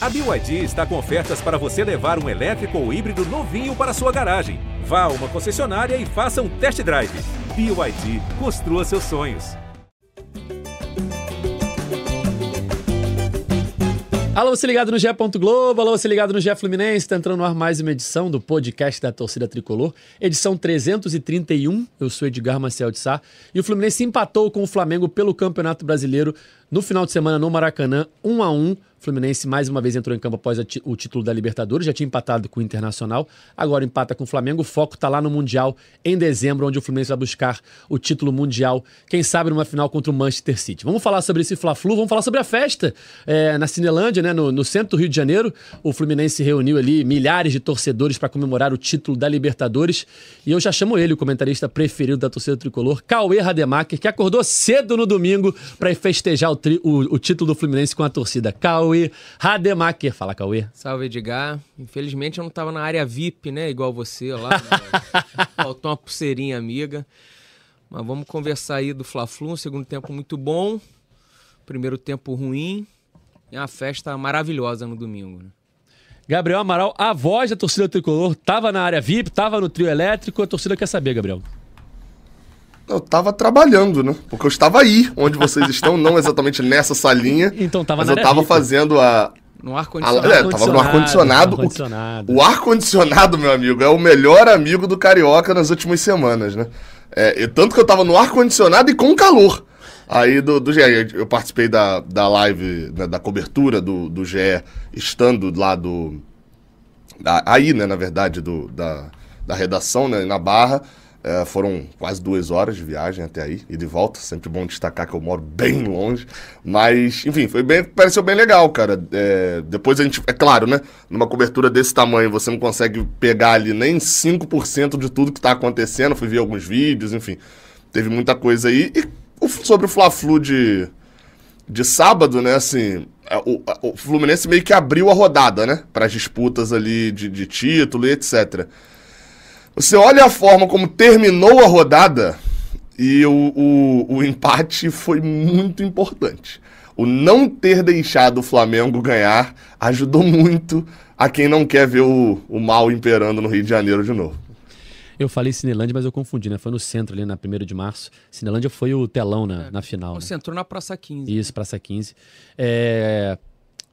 A BYD está com ofertas para você levar um elétrico ou híbrido novinho para sua garagem. Vá a uma concessionária e faça um test drive. BYD, construa seus sonhos. Alô, você ligado no GE. Globo, alô, você ligado no GE Fluminense. Está entrando no ar mais uma edição do podcast da torcida tricolor, edição 331. Eu sou Edgar Marcel de Sá. E o Fluminense empatou com o Flamengo pelo Campeonato Brasileiro no final de semana no Maracanã, 1 a 1 Fluminense mais uma vez entrou em campo após o título da Libertadores, já tinha empatado com o Internacional, agora empata com o Flamengo. O foco está lá no Mundial em dezembro, onde o Fluminense vai buscar o título mundial, quem sabe numa final contra o Manchester City. Vamos falar sobre esse Fla-Flu, vamos falar sobre a festa é, na Cinelândia, né, no, no, centro do Rio de Janeiro. O Fluminense reuniu ali milhares de torcedores para comemorar o título da Libertadores. E eu já chamo ele, o comentarista preferido da torcida tricolor, Cauê Rademacher, que acordou cedo no domingo para festejar o, tri, o, o título do Fluminense com a torcida. Cauê Rademacher. Fala, Cauê. Salve, Edgar. Infelizmente eu não estava na área VIP, né? Igual você lá. Né? Faltou uma pulseirinha amiga. Mas vamos conversar aí do Fla-Flu. Um segundo tempo muito bom. Primeiro tempo ruim. E uma festa maravilhosa no domingo, né? Gabriel Amaral, a voz da torcida tricolor, estava na área VIP, estava no trio elétrico. A torcida quer saber, Gabriel. Eu tava trabalhando, né? Porque eu estava aí, onde vocês estão, não exatamente nessa salinha. Então tava Mas eu tava fazendo a. No ar-condicionado. É, tava no ar-condicionado. o ar-condicionado, meu amigo, é o melhor amigo do Carioca nas últimas semanas, né? É, tanto que eu tava no ar-condicionado e com calor. Aí do, do GE, eu participei da, da live, né, da cobertura do, do GE, estando lá do. Da, aí, né, na verdade, do, da, da redação, né, na Barra. É, foram quase duas horas de viagem até aí e de volta. Sempre bom destacar que eu moro bem longe. Mas, enfim, foi bem, pareceu bem legal, cara. É, depois a gente, é claro, né? Numa cobertura desse tamanho, você não consegue pegar ali nem 5% de tudo que tá acontecendo. Fui ver alguns vídeos, enfim. Teve muita coisa aí. E sobre o Fla-Flu de, de sábado, né? Assim, o, o Fluminense meio que abriu a rodada, né? Para as disputas ali de, de título e etc. Você olha a forma como terminou a rodada e o, o, o empate foi muito importante. O não ter deixado o Flamengo ganhar ajudou muito a quem não quer ver o, o mal imperando no Rio de Janeiro de novo. Eu falei Cinelândia, mas eu confundi, né? Foi no centro ali, na 1 de março. Cinelândia foi o telão na, é, na final. Você né? entrou na Praça 15. Isso, Praça 15. É...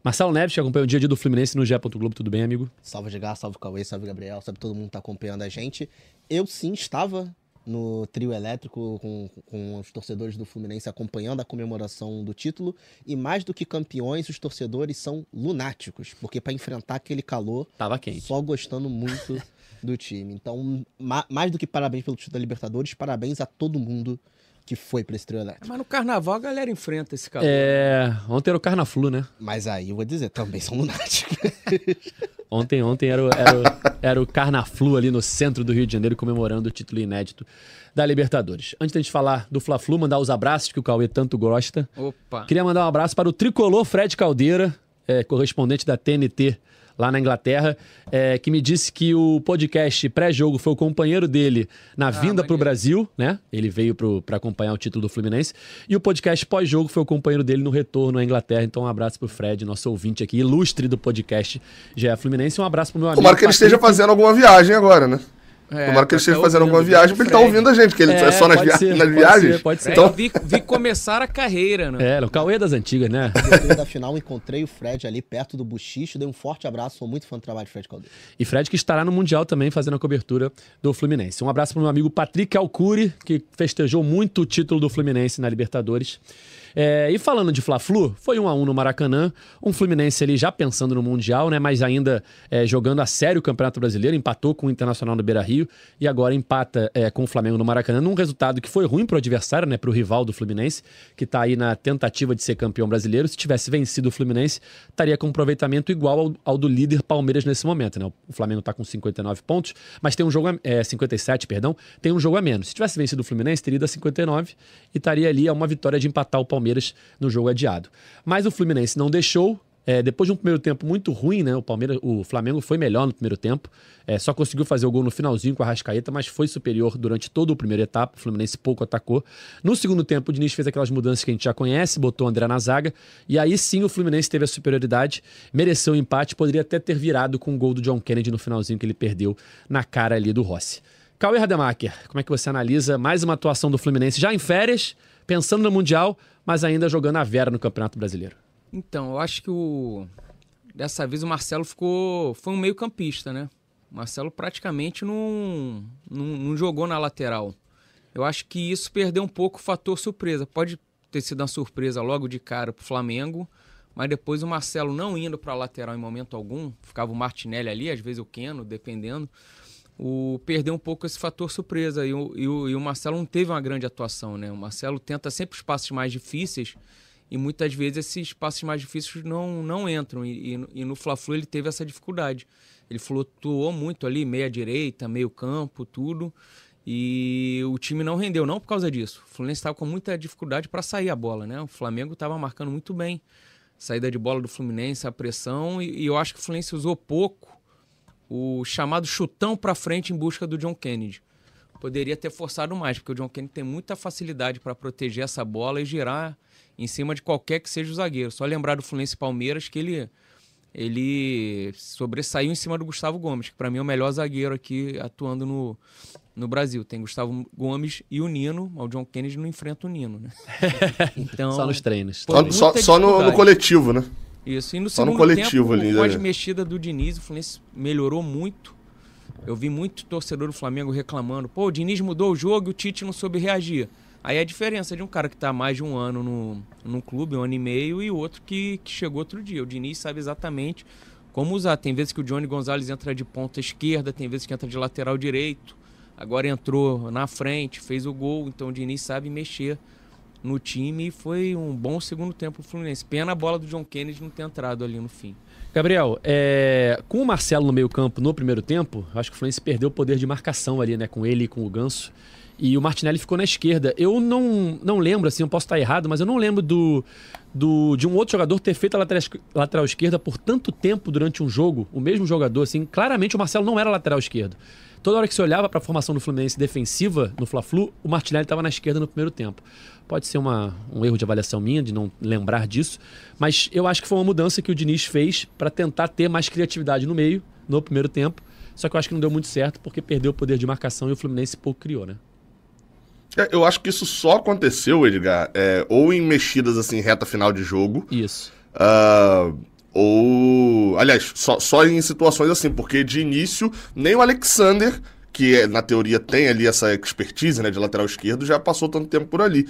Marcelo Neves, que acompanha o dia a dia do Fluminense no GE. Globo, tudo bem, amigo? Salve, Edgar, salve Cauê, salve Gabriel, salve todo mundo que tá acompanhando a gente. Eu sim estava no trio elétrico com, com os torcedores do Fluminense acompanhando a comemoração do título. E mais do que campeões, os torcedores são lunáticos, porque para enfrentar aquele calor, tava quente. Só gostando muito do time. Então, ma mais do que parabéns pelo título da Libertadores, parabéns a todo mundo que foi pra esse trio elétrico. Mas no carnaval a galera enfrenta esse calor. É. Ontem era o Carnaflu, né? Mas aí eu vou dizer, também são lunáticos. ontem, ontem era, o, era, o, era o Carnaflu ali no centro do Rio de Janeiro comemorando o título inédito da Libertadores. Antes da gente falar do Fla-Flu, mandar os abraços que o Cauê tanto gosta. Opa. Queria mandar um abraço para o tricolor Fred Caldeira, é, correspondente da TNT lá na Inglaterra, é, que me disse que o podcast pré-jogo foi o companheiro dele na ah, vinda para o Brasil, né? Ele veio para acompanhar o título do Fluminense. E o podcast pós-jogo foi o companheiro dele no retorno à Inglaterra. Então, um abraço pro Fred, nosso ouvinte aqui, ilustre do podcast GE Fluminense. Um abraço pro meu amigo. Tomara que ele esteja fazendo alguma viagem agora, né? É, Tomara que ele esteja fazendo alguma viagem, porque ele tá ouvindo a gente, porque ele é, é só nas, via ser, nas pode viagens. Ser, pode ser. Então... Vi, vi, começar a carreira, né? É, o Cauê das antigas, né? Depois da final, encontrei o Fred ali perto do Buchicho, dei um forte abraço, sou muito fã do trabalho de Fred Caldeira. E Fred que estará no Mundial também fazendo a cobertura do Fluminense. Um abraço pro meu amigo Patrick Alcuri, que festejou muito o título do Fluminense na Libertadores. É, e falando de Fla-Flu, foi um a um no Maracanã, um Fluminense ali já pensando no Mundial, né? Mas ainda é, jogando a sério o Campeonato Brasileiro, empatou com o Internacional no Beira-Rio e agora empata é, com o Flamengo no Maracanã, num resultado que foi ruim para o adversário, né? Para o rival do Fluminense, que está aí na tentativa de ser campeão brasileiro. Se tivesse vencido o Fluminense, estaria com um aproveitamento igual ao, ao do líder Palmeiras nesse momento, né? O Flamengo está com 59 pontos, mas tem um jogo a, é, 57, perdão, tem um jogo a menos. Se tivesse vencido o Fluminense, teria ido a 59 e estaria ali a uma vitória de empatar o Palmeiras Palmeiras no jogo adiado. Mas o Fluminense não deixou, É, depois de um primeiro tempo muito ruim, né? O Palmeiras, o Flamengo foi melhor no primeiro tempo. É, só conseguiu fazer o gol no finalzinho com a Rascaeta, mas foi superior durante toda a primeira etapa. O Fluminense pouco atacou. No segundo tempo, o Diniz fez aquelas mudanças que a gente já conhece, botou o André na zaga. E aí sim o Fluminense teve a superioridade, mereceu o um empate, poderia até ter virado com o gol do John Kennedy no finalzinho que ele perdeu na cara ali do Rossi. Cauê Rademacher, como é que você analisa mais uma atuação do Fluminense já em férias, pensando no Mundial, mas ainda jogando a vera no Campeonato Brasileiro? Então, eu acho que o dessa vez o Marcelo ficou foi um meio-campista, né? O Marcelo praticamente não, não, não, jogou na lateral. Eu acho que isso perdeu um pouco o fator surpresa. Pode ter sido uma surpresa logo de cara para o Flamengo, mas depois o Marcelo não indo para a lateral em momento algum, ficava o Martinelli ali, às vezes o Keno, dependendo o perdeu um pouco esse fator surpresa. E o, e o, e o Marcelo não teve uma grande atuação, né? O Marcelo tenta sempre os passos mais difíceis e muitas vezes esses passos mais difíceis não, não entram. E, e, e no Fla-Flu ele teve essa dificuldade. Ele flutuou muito ali, meia direita, meio campo, tudo. E o time não rendeu, não por causa disso. O Fluminense estava com muita dificuldade para sair a bola, né? O Flamengo estava marcando muito bem. Saída de bola do Fluminense, a pressão. E, e eu acho que o Fluminense usou pouco o chamado chutão para frente em busca do John Kennedy. Poderia ter forçado mais, porque o John Kennedy tem muita facilidade para proteger essa bola e girar em cima de qualquer que seja o zagueiro. Só lembrar do Fluminense Palmeiras que ele ele sobressaiu em cima do Gustavo Gomes, que para mim é o melhor zagueiro aqui atuando no, no Brasil. Tem Gustavo Gomes e o Nino, o John Kennedy não enfrenta o Nino, né? Então, só nos treinos. Só, só, só no, no coletivo, né? Isso. E no Só segundo no coletivo tempo, ali, né? as mexidas do Diniz, o Fluminense melhorou muito. Eu vi muito torcedor do Flamengo reclamando. Pô, o Diniz mudou o jogo e o Tite não soube reagir. Aí é a diferença de um cara que está mais de um ano no, no clube, um ano e meio, e outro que, que chegou outro dia. O Diniz sabe exatamente como usar. Tem vezes que o Johnny Gonzalez entra de ponta esquerda, tem vezes que entra de lateral direito. Agora entrou na frente, fez o gol, então o Diniz sabe mexer no time e foi um bom segundo tempo pro Fluminense. Pena a bola do John Kennedy não ter entrado ali no fim. Gabriel, é... com o Marcelo no meio campo no primeiro tempo, acho que o Fluminense perdeu o poder de marcação ali, né? Com ele e com o Ganso. E o Martinelli ficou na esquerda. Eu não, não lembro, assim, eu posso estar errado, mas eu não lembro do, do, de um outro jogador ter feito a lateral, lateral esquerda por tanto tempo durante um jogo. O mesmo jogador, assim. Claramente o Marcelo não era lateral esquerdo. Toda hora que você olhava para a formação do Fluminense defensiva no Fla-Flu, o Martinelli estava na esquerda no primeiro tempo. Pode ser uma, um erro de avaliação minha, de não lembrar disso, mas eu acho que foi uma mudança que o Diniz fez para tentar ter mais criatividade no meio, no primeiro tempo. Só que eu acho que não deu muito certo porque perdeu o poder de marcação e o Fluminense pouco criou, né? É, eu acho que isso só aconteceu, Edgar, é, ou em mexidas assim, reta final de jogo. Isso. Uh, ou. Aliás, só, só em situações assim, porque de início, nem o Alexander que é, na teoria tem ali essa expertise né, de lateral esquerdo, já passou tanto tempo por ali.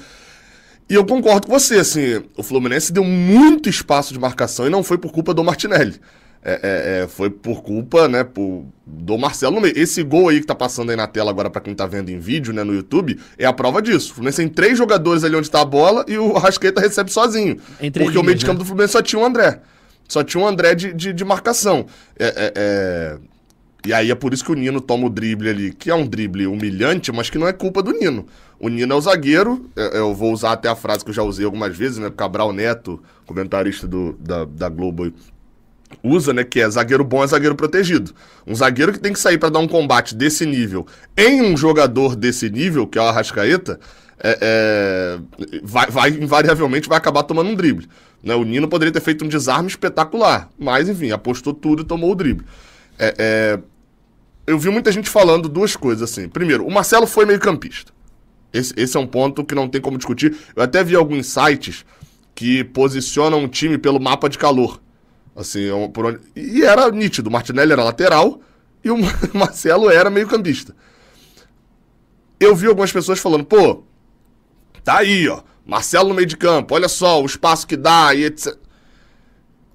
E eu concordo com você, assim, o Fluminense deu muito espaço de marcação e não foi por culpa do Martinelli. É, é, é, foi por culpa, né, por, do Marcelo no meio. Esse gol aí que tá passando aí na tela agora para quem tá vendo em vídeo, né, no YouTube, é a prova disso. O Fluminense tem três jogadores ali onde tá a bola e o Arrascaeta recebe sozinho. Entre porque linhas, o meio de campo né? do Fluminense só tinha o André. Só tinha o André de, de, de marcação. É, é, é e aí é por isso que o Nino toma o drible ali, que é um drible humilhante, mas que não é culpa do Nino. O Nino é o zagueiro, eu vou usar até a frase que eu já usei algumas vezes, né? Cabral Neto, comentarista do, da, da Globo, usa, né? Que é zagueiro bom é zagueiro protegido. Um zagueiro que tem que sair para dar um combate desse nível em um jogador desse nível, que é o Arrascaeta, é, é, vai, vai, invariavelmente vai acabar tomando um drible. Né? O Nino poderia ter feito um desarme espetacular, mas enfim, apostou tudo e tomou o drible. É, é, eu vi muita gente falando duas coisas assim. Primeiro, o Marcelo foi meio campista. Esse, esse é um ponto que não tem como discutir. Eu até vi alguns sites que posicionam um time pelo mapa de calor. Assim, é por onde... E era nítido. O Martinelli era lateral e o Marcelo era meio campista. Eu vi algumas pessoas falando, pô, tá aí, ó. Marcelo no meio de campo, olha só o espaço que dá e etc.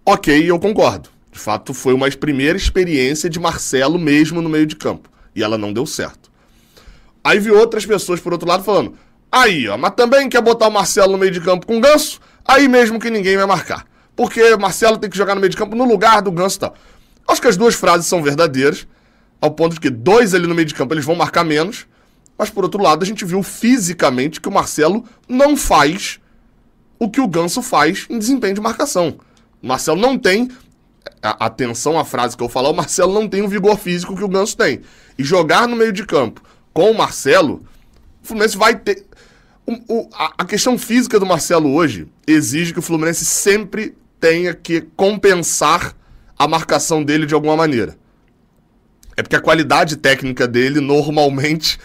Ok, eu concordo. De fato, foi uma primeira experiência de Marcelo mesmo no meio de campo. E ela não deu certo. Aí vi outras pessoas, por outro lado, falando: aí, ó, mas também quer botar o Marcelo no meio de campo com Ganso? Aí mesmo que ninguém vai marcar. Porque Marcelo tem que jogar no meio de campo no lugar do Ganso e tal. Acho que as duas frases são verdadeiras, ao ponto de que dois ali no meio de campo eles vão marcar menos. Mas por outro lado, a gente viu fisicamente que o Marcelo não faz o que o Ganso faz em desempenho de marcação. O Marcelo não tem. Atenção à frase que eu falar, o Marcelo não tem o vigor físico que o Ganso tem. E jogar no meio de campo com o Marcelo, o Fluminense vai ter. O, o, a, a questão física do Marcelo hoje exige que o Fluminense sempre tenha que compensar a marcação dele de alguma maneira. É porque a qualidade técnica dele normalmente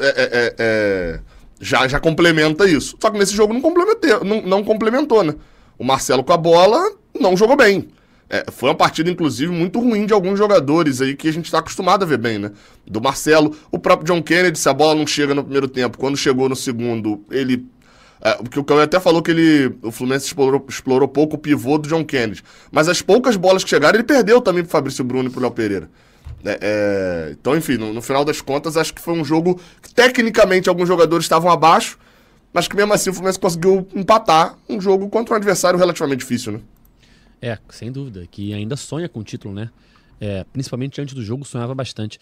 é, é, é, é já, já complementa isso. Só que nesse jogo não complementou, não, não complementou, né? O Marcelo com a bola não jogou bem. É, foi uma partida, inclusive, muito ruim de alguns jogadores aí que a gente está acostumado a ver bem, né? Do Marcelo, o próprio John Kennedy, se a bola não chega no primeiro tempo, quando chegou no segundo, ele. É, porque o Cauê até falou que ele, o Fluminense explorou, explorou pouco o pivô do John Kennedy. Mas as poucas bolas que chegaram, ele perdeu também pro Fabrício Bruno e pro Léo Pereira. É, é, então, enfim, no, no, final das contas, acho que foi um jogo que tecnicamente alguns jogadores estavam abaixo, mas que mesmo assim o Fluminense conseguiu empatar um jogo contra um adversário relativamente difícil, né? É, sem dúvida, que ainda sonha com o título, né? É, principalmente antes do jogo, sonhava bastante.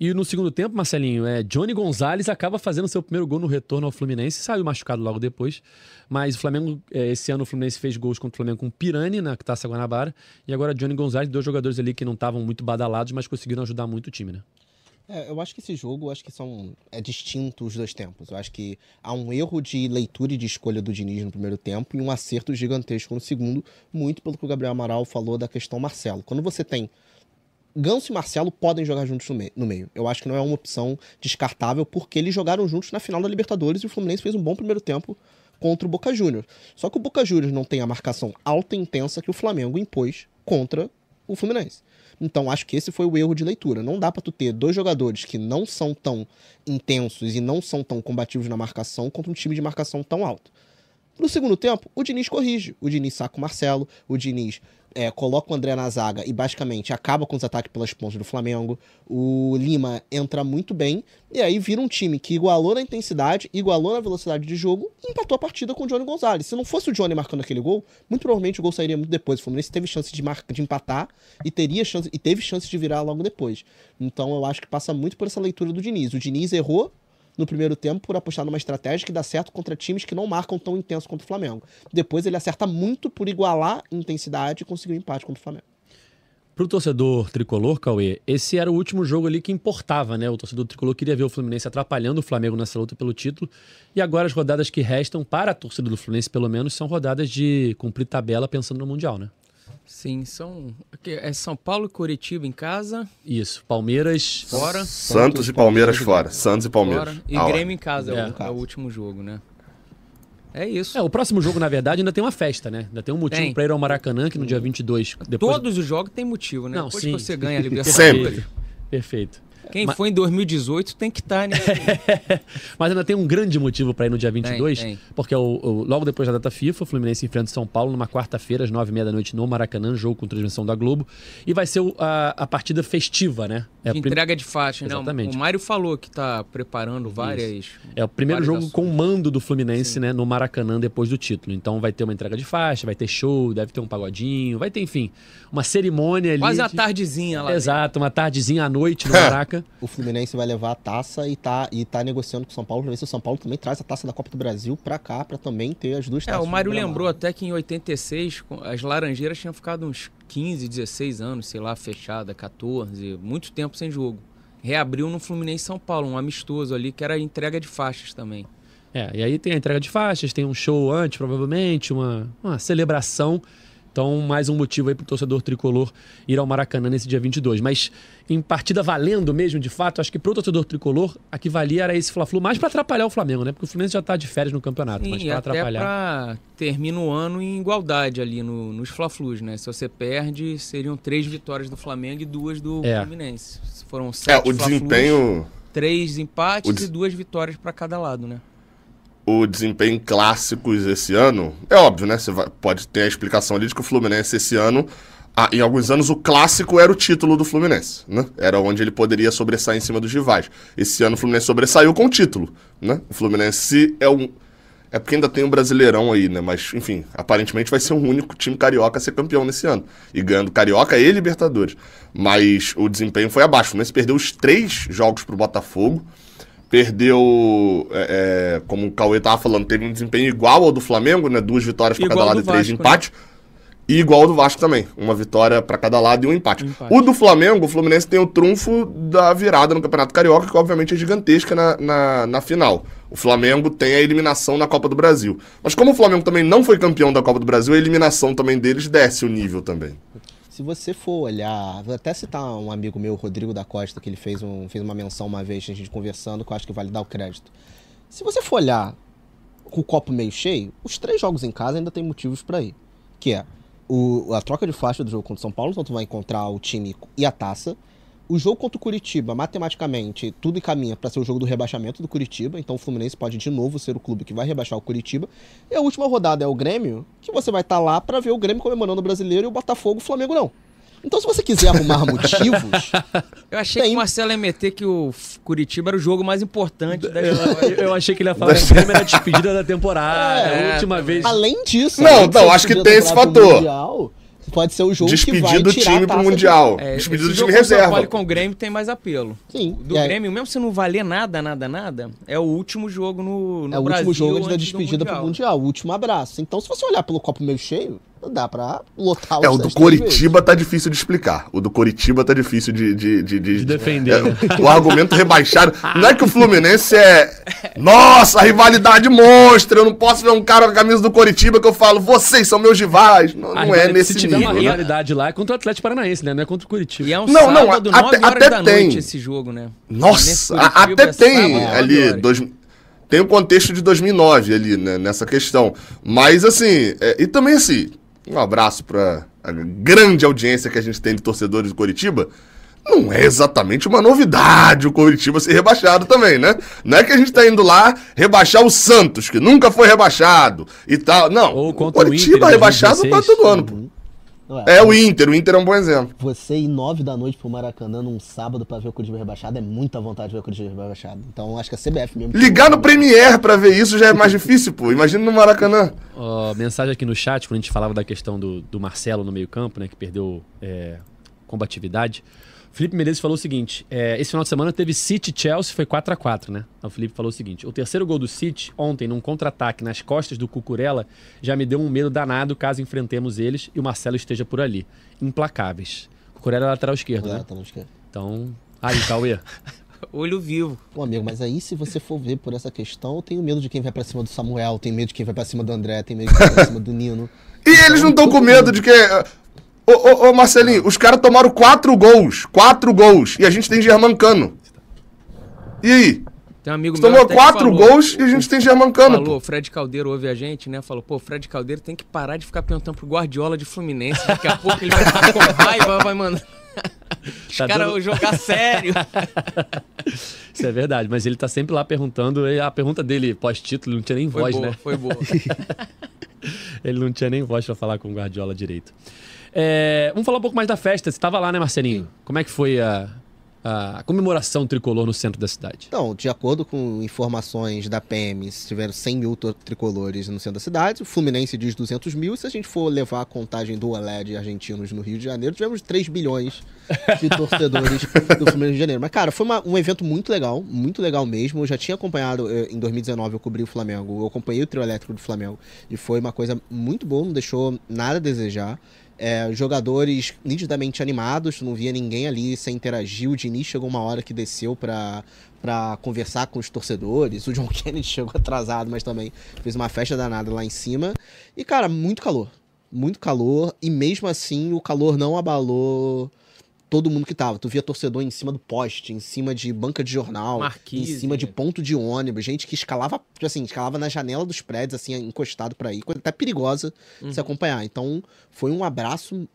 E no segundo tempo, Marcelinho, é, Johnny Gonzalez acaba fazendo seu primeiro gol no retorno ao Fluminense, saiu machucado logo depois. Mas o Flamengo, é, esse ano o Fluminense fez gols contra o Flamengo com Pirani na Taça Guanabara. E agora Johnny Gonzalez, dois jogadores ali que não estavam muito badalados, mas conseguiram ajudar muito o time, né? É, eu acho que esse jogo, acho que são é distinto os dois tempos. Eu acho que há um erro de leitura e de escolha do Diniz no primeiro tempo e um acerto gigantesco no segundo, muito pelo que o Gabriel Amaral falou da questão Marcelo. Quando você tem Ganso e Marcelo podem jogar juntos no meio. Eu acho que não é uma opção descartável, porque eles jogaram juntos na final da Libertadores e o Fluminense fez um bom primeiro tempo contra o Boca Juniors. Só que o Boca Juniors não tem a marcação alta e intensa que o Flamengo impôs contra o Fluminense. Então acho que esse foi o erro de leitura. Não dá para tu ter dois jogadores que não são tão intensos e não são tão combativos na marcação contra um time de marcação tão alto. No segundo tempo, o Diniz corrige. O Diniz saca o Marcelo, o Diniz é, coloca o André na zaga e basicamente acaba com os ataques pelas pontas do Flamengo. O Lima entra muito bem e aí vira um time que igualou na intensidade, igualou na velocidade de jogo e empatou a partida com o Johnny Gonzalez. Se não fosse o Johnny marcando aquele gol, muito provavelmente o gol sairia muito depois. O Fluminense teve chance de, marca, de empatar e teria chance e teve chance de virar logo depois. Então eu acho que passa muito por essa leitura do Diniz. O Diniz errou no primeiro tempo por apostar numa estratégia que dá certo contra times que não marcam tão intenso quanto o Flamengo. Depois ele acerta muito por igualar intensidade e conseguir um empate contra o Flamengo. Para o torcedor tricolor, Cauê, esse era o último jogo ali que importava, né? O torcedor tricolor queria ver o Fluminense atrapalhando o Flamengo nessa luta pelo título. E agora as rodadas que restam para a torcida do Fluminense, pelo menos, são rodadas de cumprir tabela pensando no Mundial, né? Sim, são. É São Paulo e Curitiba em casa. Isso. Palmeiras. Fora. Santos e Palmeiras fora. Santos e Palmeiras. Fora. E ah, Grêmio em casa é, é, o, é, o, último jogo, né? É isso. É, o próximo jogo, na verdade, ainda tem uma festa, né? Ainda tem um motivo para ir ao Maracanã, que no dia 22. Depois... Todos os jogos têm motivo, né? Não, Depois sim. que você ganha a Libertadores. Sempre. Perfeito. Quem Mas... foi em 2018 tem que estar, tá, né? Mas ainda tem um grande motivo para ir no dia 22, tem, tem. porque o, o, logo depois da data FIFA, o Fluminense enfrenta São Paulo numa quarta-feira, às nove e meia da noite, no Maracanã, jogo com transmissão da Globo. E vai ser a, a partida festiva, né? É de entrega de faixa, né? Exatamente. O Mário falou que está preparando várias. Isso. É o primeiro jogo ações. com mando do Fluminense, Sim. né? No Maracanã depois do título. Então vai ter uma entrega de faixa, vai ter show, deve ter um pagodinho, vai ter, enfim, uma cerimônia ali. Quase a de... tardezinha lá. Exato, uma tardezinha à noite no Maraca. o Fluminense vai levar a taça e tá, e tá negociando com o São Paulo pra ver se o São Paulo também traz a taça da Copa do Brasil pra cá, pra também ter as duas é, taças. É, o Mário lembrou até que em 86 as Laranjeiras tinham ficado uns 15, 16 anos, sei lá, fechada, 14, muito tempo sem jogo. Reabriu no Fluminense São Paulo, um amistoso ali que era entrega de faixas também. É, e aí tem a entrega de faixas, tem um show antes, provavelmente, uma, uma celebração então, mais um motivo aí para o torcedor tricolor ir ao Maracanã nesse dia 22. Mas em partida valendo mesmo, de fato, acho que para o torcedor tricolor, a que valia era esse Fla-Flu, mais para atrapalhar o Flamengo, né? Porque o Fluminense já está de férias no campeonato, Sim, mas para atrapalhar. Para termina o ano em igualdade ali no, nos Fla-Flus, né? Se você perde, seriam três vitórias do Flamengo e duas do é. Fluminense. Foram sete é, o desempenho... três empates des... e duas vitórias para cada lado, né? O desempenho em clássicos esse ano, é óbvio, né? Você pode ter a explicação ali de que o Fluminense esse ano, ah, em alguns anos, o clássico era o título do Fluminense, né? Era onde ele poderia sobressair em cima dos rivais. Esse ano o Fluminense sobressaiu com o título, né? O Fluminense é um. É porque ainda tem um brasileirão aí, né? Mas, enfim, aparentemente vai ser o único time carioca a ser campeão nesse ano. E ganhando Carioca e Libertadores. Mas o desempenho foi abaixo. O Fluminense perdeu os três jogos pro Botafogo perdeu, é, é, como o Cauê estava falando, teve um desempenho igual ao do Flamengo, né? Duas vitórias para cada lado e três né? empates. Né? E igual o do Vasco também. Uma vitória para cada lado e um empate. Empate. O do Flamengo, o Fluminense tem o trunfo da virada no Campeonato Carioca, que obviamente é gigantesca na, na, na final. O Flamengo tem a eliminação na Copa do Brasil. Mas como o Flamengo também não foi campeão da Copa do Brasil, a eliminação também deles desce o nível também. Se você for olhar, vou até citar um amigo meu, Rodrigo da Costa, que ele fez, um, fez uma menção uma vez, a gente conversando, que eu acho que vale dar o crédito. Se você for olhar com o copo meio cheio, os três jogos em casa ainda tem motivos pra ir. Que é o, a troca de faixa do jogo contra o São Paulo, então tu vai encontrar o time e a taça. O jogo contra o Curitiba, matematicamente, tudo encaminha para ser o jogo do rebaixamento do Curitiba. Então o Fluminense pode de novo ser o clube que vai rebaixar o Curitiba. E a última rodada é o Grêmio, que você vai estar lá para ver o Grêmio comemorando o brasileiro e o Botafogo, o Flamengo não. Então, se você quiser arrumar motivos, Eu achei Tem. que o Marcelo ia meter que o Curitiba era o jogo mais importante da Eu, eu achei que ele ia falar que o Grêmio era a despedida da temporada. É, a última vez. além disso, Não, não, acho que tem esse fator. mundial, pode ser o jogo que vai Despedir do tirar time pro Mundial. É, Despedido do time o reserva. Com o Grêmio tem mais apelo. Sim, Do aí- Grêmio, mesmo se não valer nada, nada, nada, é o último jogo no, no É o Brasil. último jogo antes da do despedida pro Mundial, o último abraço. Então, se você olhar pelo copo meio cheio, dá pra lotar É, o do. Coritiba tá difícil de explicar. O do Coritiba tá difícil de... De, de, De defender, né? o argumento rebaixado. Não é que o Fluminense é... Nossa, rivalidade monstra. Eu não posso ver um cara com a camisa do Coritiba que eu falo, vocês são meus rivais. Não, não é nesse Se tiver nível, uma né? rivalidade lá, é contra o Atlético Paranaense, né? Não é contra o Curitiba. E é um Não, não, até- 9 horas até da tem. noite esse jogo, né? Nossa, a- até é tem sábado, ali. Dois, tem o contexto de 2009 ali, né, nessa questão. Mas, assim, é, e também, assim, um abraço pra a grande audiência que a gente tem de torcedores do Coritiba. Não é exatamente uma novidade o Coritiba ser rebaixado também, né? Não é que a gente tá indo lá rebaixar o Santos, que nunca foi rebaixado e tal. Não, o contra o Coritiba Inter rebaixado tá 2016. todo ano, Não É o Inter, o Inter é um bom exemplo. Você ir nove da noite pro Maracanã num sábado pra ver o Curitiba rebaixado é muita vontade de ver o Curitiba rebaixado. Então acho que a CBF mesmo. Ligar no Premiere pra ver isso já é mais difícil, pô. Imagina no Maracanã. Ó, mensagem aqui no chat, quando a gente falava da questão do, do Marcelo no meio-campo, né? Que perdeu é, combatividade. Felipe Menezes falou o seguinte: é, esse final de semana teve City e Chelsea, foi 4 a 4 né? O Felipe falou o seguinte: o terceiro gol do City, ontem, num contra-ataque nas costas do Cucurella, já me deu um medo danado caso enfrentemos eles e o Marcelo esteja por ali. Implacáveis. Cucurella é lateral esquerdo, É, né? no esquerdo. Então. Aí, Cauê. Olho vivo. Pô, amigo, mas aí se você for ver por essa questão, eu tenho medo de quem vai pra cima do Samuel, tenho medo de quem vai pra cima do André, tenho medo de quem vai pra cima do Nino. E eles não estão com medo de que. Ô, ô, ô, Marcelinho, os caras tomaram quatro gols. Quatro gols. E a gente tem Germancano. E aí? Tem um amigo Você meu tomou quatro falou- gols e a gente tem Germancano. Falou, pô. o Fred Caldeiro ouve a gente, né? Falou, pô, o Fred Caldeiro tem que parar de ficar perguntando pro Guardiola de Fluminense. Daqui a pouco ele vai ficar com raiva, vai mandar. Os Tá caras dando- vão jogar sério. Isso é verdade, mas ele tá sempre lá perguntando. e A pergunta dele pós-título não tinha nem Foi voz, boa, né? foi boa. Ele não tinha nem voz pra falar com o Guardiola direito. É, vamos falar um pouco mais da festa. Você estava lá, né, Marcelinho? Como é que foi a, a comemoração tricolor no centro da cidade? Então, de acordo com informações da PM, tiveram 100 mil tricolores no centro da cidade, o Fluminense diz 200 mil, se a gente for levar a contagem do OLED argentinos no Rio de Janeiro, tivemos 3 bilhões de torcedores do Fluminense Rio de Janeiro. Mas, cara, foi uma- um evento muito legal, muito legal mesmo. Eu já tinha acompanhado, eh, em 2019 eu cobri o Flamengo, eu acompanhei o trio elétrico do Flamengo, e foi uma coisa muito boa, não deixou nada a desejar. É, jogadores nitidamente animados, não via ninguém ali sem interagir. O Diniz chegou uma hora que desceu pra, pra conversar com os torcedores. O John Kennedy chegou atrasado, mas também fez uma festa danada lá em cima. E, cara, muito calor. Muito calor. E mesmo assim, o calor não abalou todo mundo que tava. Tu via torcedor em cima do poste, em cima de banca de jornal, Marquise. em cima de ponto de ônibus, gente que escalava, tipo assim, escalava na janela dos prédios, assim, encostado pra ir, coisa até perigosa de se acompanhar. Então, foi um abraço,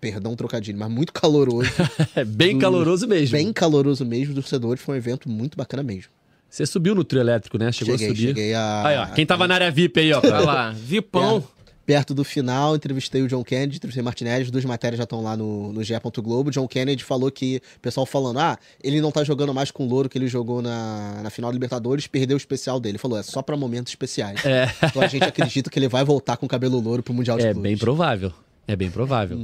perdão trocadilho, mas muito caloroso, É bem Do- caloroso mesmo. bem caloroso mesmo dos torcedores, foi um evento muito bacana mesmo. Você subiu no trio elétrico, né? Chegou cheguei, a subir. cheguei a... Aí, ó. Quem tava na área VIP aí, ó. Vai lá, Vipão. Perto do final, entrevistei o John Kennedy, entrevistei o Martinelli, duas matérias já estão lá no, no GE. Globo. John Kennedy falou que, o pessoal falando, ah, ele não tá jogando mais com o Louro que ele jogou na, na final da Libertadores, perdeu o especial dele. Ele falou, é só pra momentos especiais. É. Então a gente acredita que ele vai voltar com o cabelo louro pro Mundial de É Clubes. bem provável. É bem provável.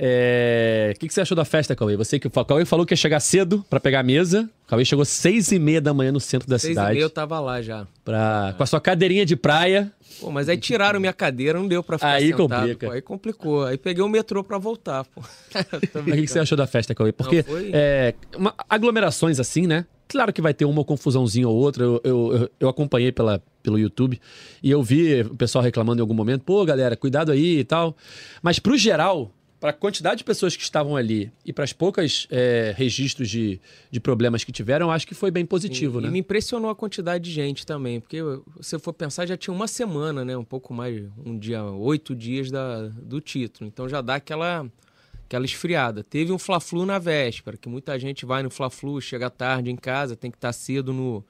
É, O que, que você achou da festa, Cauê? Você que o Cauê falou que ia chegar cedo pra pegar a mesa. O Cauê chegou seis e meia da manhã no centro da Seis e cidade. meia eu tava lá já. Pra, com a sua cadeirinha de praia. Pô, mas aí tiraram minha cadeira, não deu pra ficar Aí sentado. complica. pô. aí complicou. Aí peguei o metrô pra voltar, pô. O que, que você achou da festa, Cauê? Porque foi- é, uma- aglomerações assim, né? Claro que vai ter uma confusãozinha ou outra. Eu, eu, eu- acompanhei pela, pelo YouTube e eu vi o pessoal reclamando em algum momento. Pô, galera, cuidado aí e tal. Mas pro geral, pra quantidade de pessoas que estavam ali e pras poucas é, registros de, de problemas que tiveram, acho que foi bem positivo, e, né? E me impressionou a quantidade de gente também, porque se for pensar, já tinha uma semana, né? Um pouco mais, um dia, oito dias da, do título. Então já dá aquela, aquela esfriada. Teve um Fla-Flu na véspera, que muita gente vai no Fla-Flu, chega tarde em casa, tem que estar cedo no,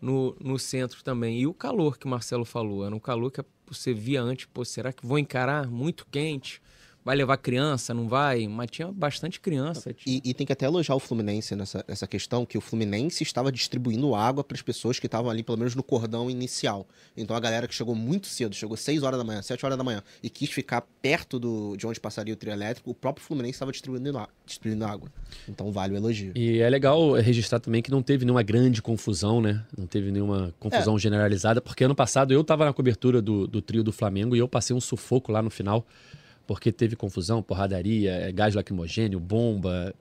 no, no centro também. E o calor que o Marcelo falou, era um calor que você via antes, pô, será que vou encarar? Muito quente. Vai levar criança, não vai? Mas tinha bastante criança. tinha- E, e tem que até elogiar o Fluminense nessa, nessa questão, que o Fluminense estava distribuindo água para as pessoas que estavam ali, pelo menos no cordão inicial. Então a galera que chegou muito cedo, chegou 6 horas da manhã, 7 horas da manhã, e quis ficar perto do, de onde passaria o trio elétrico, o próprio Fluminense estava distribuindo, distribuindo água. Então vale o elogio. E é legal registrar também que não teve nenhuma grande confusão, né? Não teve nenhuma confusão generalizada, porque ano passado eu tava na cobertura do, do trio do Flamengo e eu passei um sufoco lá no final, porque teve confusão, porradaria, é, gás lacrimogênio, bomba.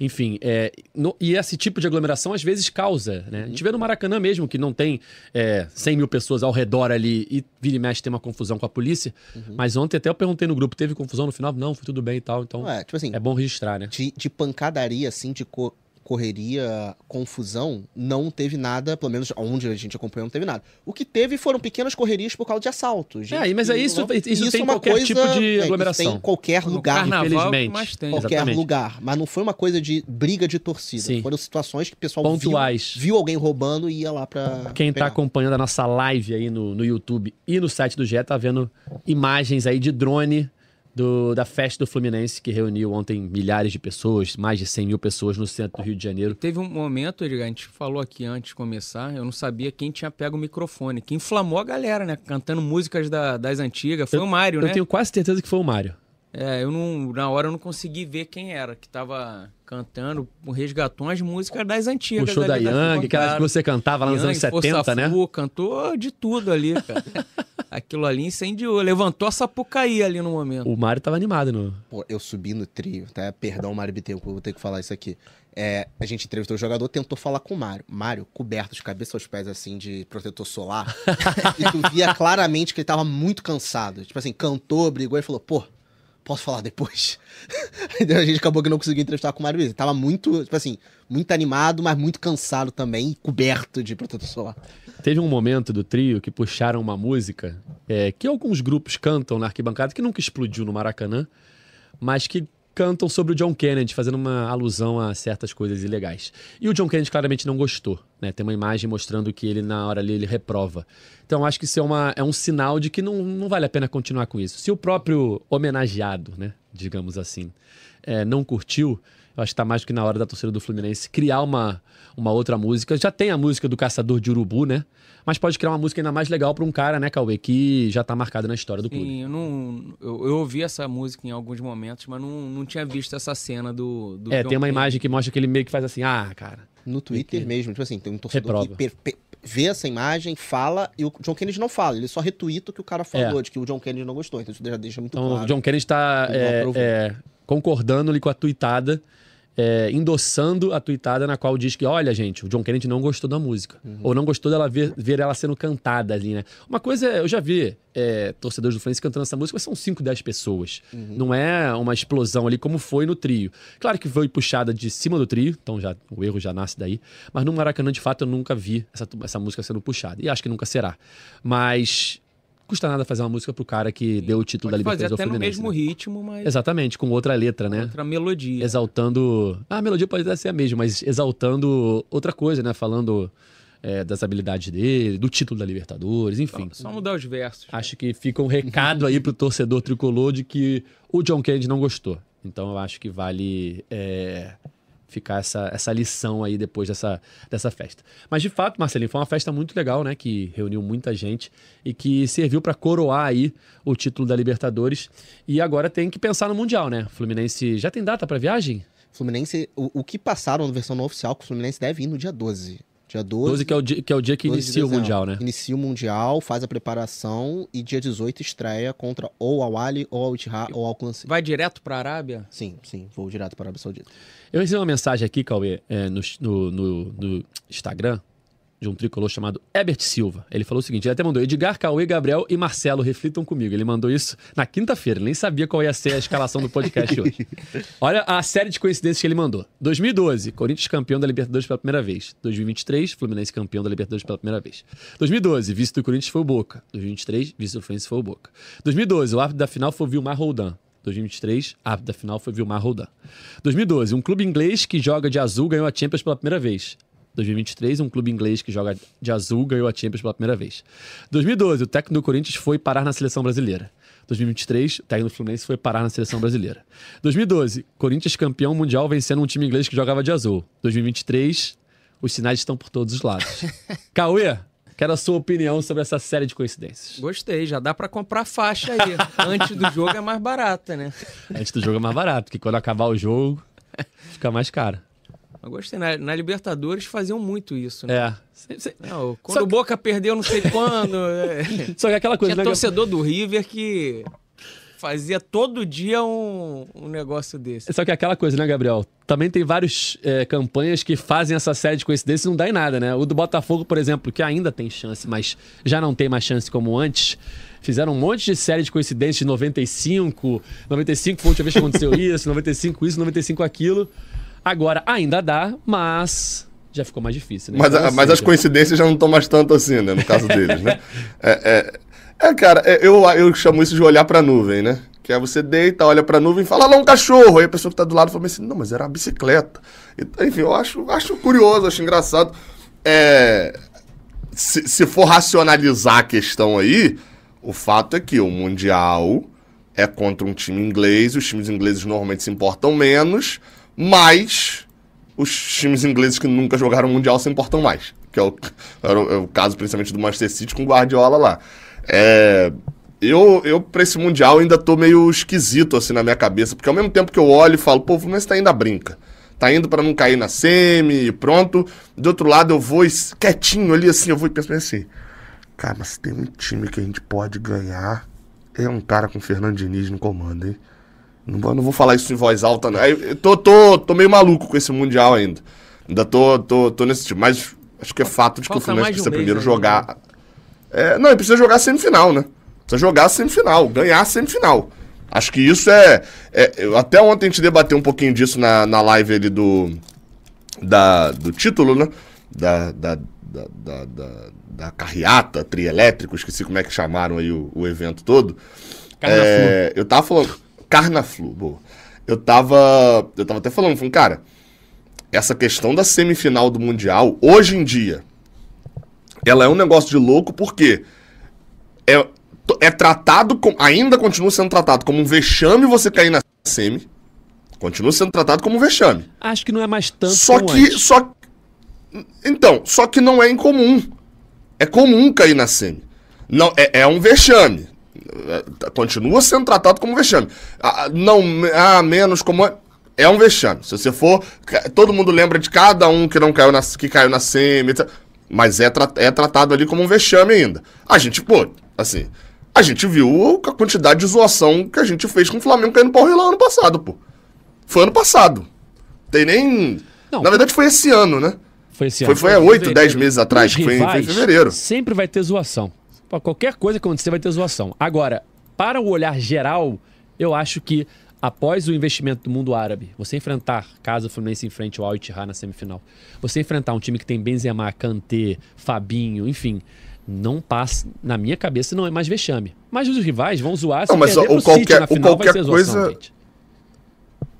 Enfim, é, no- e esse tipo de aglomeração às vezes causa, né? A gente vê no Maracanã mesmo, que não tem é, 100 mil pessoas ao redor ali e vira e mexe tem uma confusão com a polícia. Mas ontem até eu perguntei no grupo, teve confusão no final? Não, foi tudo bem e tal. Então é, tipo assim, é bom registrar, né? de, de pancadaria, assim, de co- correria, confusão, não teve nada, pelo menos onde a gente acompanhou, não teve nada. O que teve foram pequenas correrias por causa de assaltos. gente É, mas é isso- não- isso tem é uma qualquer tipo de é, isso aglomeração. Tem em qualquer No lugar. carnaval, é mais tem. qualquer Exatamente. lugar. Mas não foi uma coisa de briga de torcida. Sim. Foram situações que o pessoal Pontuais. Viu, viu alguém roubando e ia lá pra. Quem tá pegar. acompanhando a nossa live aí no, no YouTube e no site do GE tá vendo imagens aí de drone do, da festa do Fluminense, que reuniu ontem milhares de pessoas, mais de 100 mil pessoas no centro do Rio de Janeiro. Teve um momento, Edgar, a gente falou aqui antes de começar, eu não sabia quem tinha pego o microfone, que inflamou a galera, né? Cantando músicas da- das antigas. Foi o Mário, Eu né? tenho quase certeza que foi o Mário. É, eu não, na hora eu não consegui ver quem era, que tava cantando, resgatou as músicas das antigas. O show da Yang, aquelas que você cantava lá nos anos Yang, Força 70, né? Flu, cantou de tudo ali, cara. Aquilo ali incendiou, levantou a Sapucaí ali no momento. O Mário tava animado no. Pô, eu subi no trio, tá? Perdão, Mário Bittencourt, vou ter que falar isso aqui. É, a gente entrevistou o jogador, tentou falar com o Mário. Mário, coberto de cabeça aos pés, assim, de protetor solar. e tu via claramente que ele tava muito cansado. Tipo assim, cantou, brigou e falou, pô, posso falar depois? A gente acabou que não conseguiu entrevistar com o Mário Bittencourt. Tava muito, tipo assim, muito animado, mas muito cansado também, coberto de protetor solar. Teve um momento do trio que puxaram uma música é, que alguns grupos cantam na arquibancada, que nunca explodiu no Maracanã, mas que cantam sobre o John Kennedy, fazendo uma alusão a certas coisas ilegais. E o John Kennedy claramente não gostou, né? Tem uma imagem mostrando que ele, na hora ali, ele reprova. Então, acho que isso é, uma, é um sinal de que não, não vale a pena continuar com isso. Se o próprio homenageado, né, digamos assim, é, não curtiu, eu acho que tá mais do que na hora da torcida do Fluminense criar uma, uma outra música. Já tem a música do Caçador de Urubu, né? Mas pode criar uma música ainda mais legal pra um cara, né, Cauê, que já tá marcado na história do clube. Sim, eu, não, eu, eu ouvi essa música em alguns momentos, mas não, não tinha visto essa cena do. do É, John tem uma imagem que mostra que ele meio que faz assim, ah, cara. No Twitter mesmo, tipo assim, tem um torcedor Reprova. que per- per- vê essa imagem, fala, e o John Kennedy não fala, ele só retuita o que o cara falou, de que o John Kennedy não gostou. Então isso já deixa muito Então, claro. o John Kennedy tá é, é, concordando ali com a tuitada, é, endossando a tuitada na qual diz que, olha, gente, o John Kennedy não gostou da música. Uhum. Ou não gostou dela ver, ver ela sendo cantada ali, né? Uma coisa, eu já vi é, torcedores do Fluminense cantando essa música, mas são 5, 10 pessoas. Uhum. Não é uma explosão ali como foi no trio. Claro que foi puxada de cima do trio, então já o erro já nasce daí. Mas no Maracanã, de fato, eu nunca vi essa, essa música sendo puxada. E acho que nunca será. Mas custa nada fazer uma música pro cara que deu o título Pode da fazer Libertadores ao até no mesmo né? ritmo, mas Exatamente, com outra letra, né? outra melodia. Exaltando. Ah, a melodia pode até ser a mesma, mas exaltando outra coisa, né? Falando é, das habilidades dele, do título da Libertadores, enfim. Só mudar os versos. Acho que fica um recado aí pro torcedor tricolor de que o John Kennedy não gostou. Então eu acho que vale é, ficar essa, essa lição aí depois dessa, dessa festa. Mas de fato, Marcelinho, foi uma festa muito legal, né? Que reuniu muita gente e que serviu para coroar aí o título da Libertadores. E agora tem que pensar no Mundial, né? Fluminense já tem data para viagem? Fluminense, o, o que passaram na versão não oficial, que o Fluminense deve ir no dia 12. Dia 12, 12 que é o dia que, é o dia que inicia o Mundial, né? Inicia o Mundial, faz a preparação e dia 18 estreia contra ou ao Ali, ou ao Itihad, ou ao Clancy. Vai direto pra Arábia? Sim, sim, vou direto para a Arábia Saudita. Eu recebi uma mensagem aqui, Cauê, é, no, no, no, no Instagram, de um tricolor chamado Ebert Silva. Ele falou o seguinte: ele até mandou Edgar, Cauê, Gabriel e Marcelo reflitam comigo. Ele mandou isso na quinta-feira, ele nem sabia qual ia ser a escalação do podcast hoje. Olha a série de coincidências que ele mandou: 2012, Corinthians campeão da Libertadores pela primeira vez. 2023, Fluminense campeão da Libertadores pela primeira vez. 2012, vice do Corinthians foi o Boca. 2023, vice do Fluminense foi o Boca. 2012, o árbitro da final foi o Vilmar Roldan. 2023, árbitro da final foi Vilmar Roldan. 2012, um clube inglês que joga de azul ganhou a Champions pela primeira vez. 2023, um clube inglês que joga de azul ganhou a Champions pela primeira vez. 2012, o técnico do Corinthians foi parar na seleção brasileira. 2023, o técnico do Fluminense foi parar na seleção brasileira. 2012, Corinthians campeão mundial vencendo um time inglês que jogava de azul. 2023, os sinais estão por todos os lados. Cauê, quero a sua opinião sobre essa série de coincidências. Gostei, já dá para comprar faixa aí. Antes do jogo é mais barata, né? Antes do jogo é mais barato, porque quando acabar o jogo, fica mais caro. Eu gostei. Na, na, Libertadores faziam muito isso, né? É. Não, quando Só... o Boca perdeu não sei quando. é... Só que aquela coisa. Tinha né, torcedor do River que fazia todo dia um, um negócio desse. Só que aquela coisa, né, Gabriel? Também tem várias é, campanhas que fazem essa série de coincidências e não dá em nada, né? O do Botafogo, por exemplo, que ainda tem chance, mas já não tem mais chance como antes. Fizeram um monte de série de coincidências de 95. 95 foi a última vez que aconteceu isso, 95 isso, 95 aquilo. Agora ainda dá, mas já ficou mais difícil, né? Mas, então, mas as coincidências já não estão mais tanto assim, né? No caso deles, né? É, é, é, cara, é, eu, eu chamo isso de olhar pra nuvem, né? Que é você deita, olha pra nuvem e fala, lá um cachorro. Aí a pessoa que tá do lado fala assim, não, mas era uma bicicleta. E, enfim, eu acho, acho curioso, acho engraçado. É, se, se for racionalizar a questão aí, o fato é que o Mundial é contra um time inglês, os times ingleses normalmente se importam menos mas os times ingleses que nunca jogaram Mundial se importam mais. Que é o, o, é o caso principalmente do Manchester City com o Guardiola lá. É, eu, eu, pra esse Mundial, ainda tô meio esquisito assim na minha cabeça, porque ao mesmo tempo que eu olho e falo, pô, o Fluminense tá indo a brinca. Tá indo para não cair na semi e pronto. Do outro lado, eu vou quietinho ali assim, eu vou e penso assim, cara, mas tem um time que a gente pode ganhar, é um cara com o Fernando Diniz no comando, hein? Não vou, não vou falar isso em voz alta, não. Eu tô, tô, tô meio maluco com esse Mundial ainda. Ainda tô, tô, tô nesse tipo. Mas acho que é fato de que o Fluminense precisa um primeiro jogar. Né? É, não, ele precisa jogar semifinal, né? Precisa jogar semifinal, ganhar semifinal. Acho que isso é. é até ontem a gente debateu um pouquinho disso na, na live ali do. Da, do título, né? Da, da, da, da, da, da carreata, trielétrico, esqueci como é que chamaram aí o, o evento todo. É, eu tava falando. Carnaflu, boa. Eu tava. Eu tava até falando, falando, cara, essa questão da semifinal do Mundial, hoje em dia, ela é um negócio de louco porque é, é tratado como. Ainda continua sendo tratado como um vexame você cair na semi. Continua sendo tratado como um vexame. Acho que não é mais tanto. Só que. Antes. Só, então, só que não é incomum. É comum cair na semi. Não, é, é um vexame. É, continua sendo tratado como vexame. Ah, não, ah, menos como. É, é um vexame. Se você for. Todo mundo lembra de cada um que não caiu na, que caiu na semi, etc. Mas é, tra é tratado ali como um vexame ainda. A gente, pô, assim. A gente viu a quantidade de zoação que a gente fez com o Flamengo caindo pau lá ano passado, pô. Foi ano passado. Tem nem. Não, Na verdade, foi esse ano, né? Foi esse ano. Foi, foi há 8, 10 meses atrás, que foi em fevereiro. Sempre vai ter zoação. Qualquer coisa que acontecer vai ter zoação. Agora, para o olhar geral, eu acho que após o investimento do mundo árabe, você enfrentar, caso o Fluminense enfrente o Al-Ittihad na semifinal, você enfrentar um time que tem Benzema, Kanté, Fabinho, enfim, não passa, na minha cabeça não é mais vexame. Mas os rivais vão zoar se não, mas o qualquer, na final, qualquer coisa gente.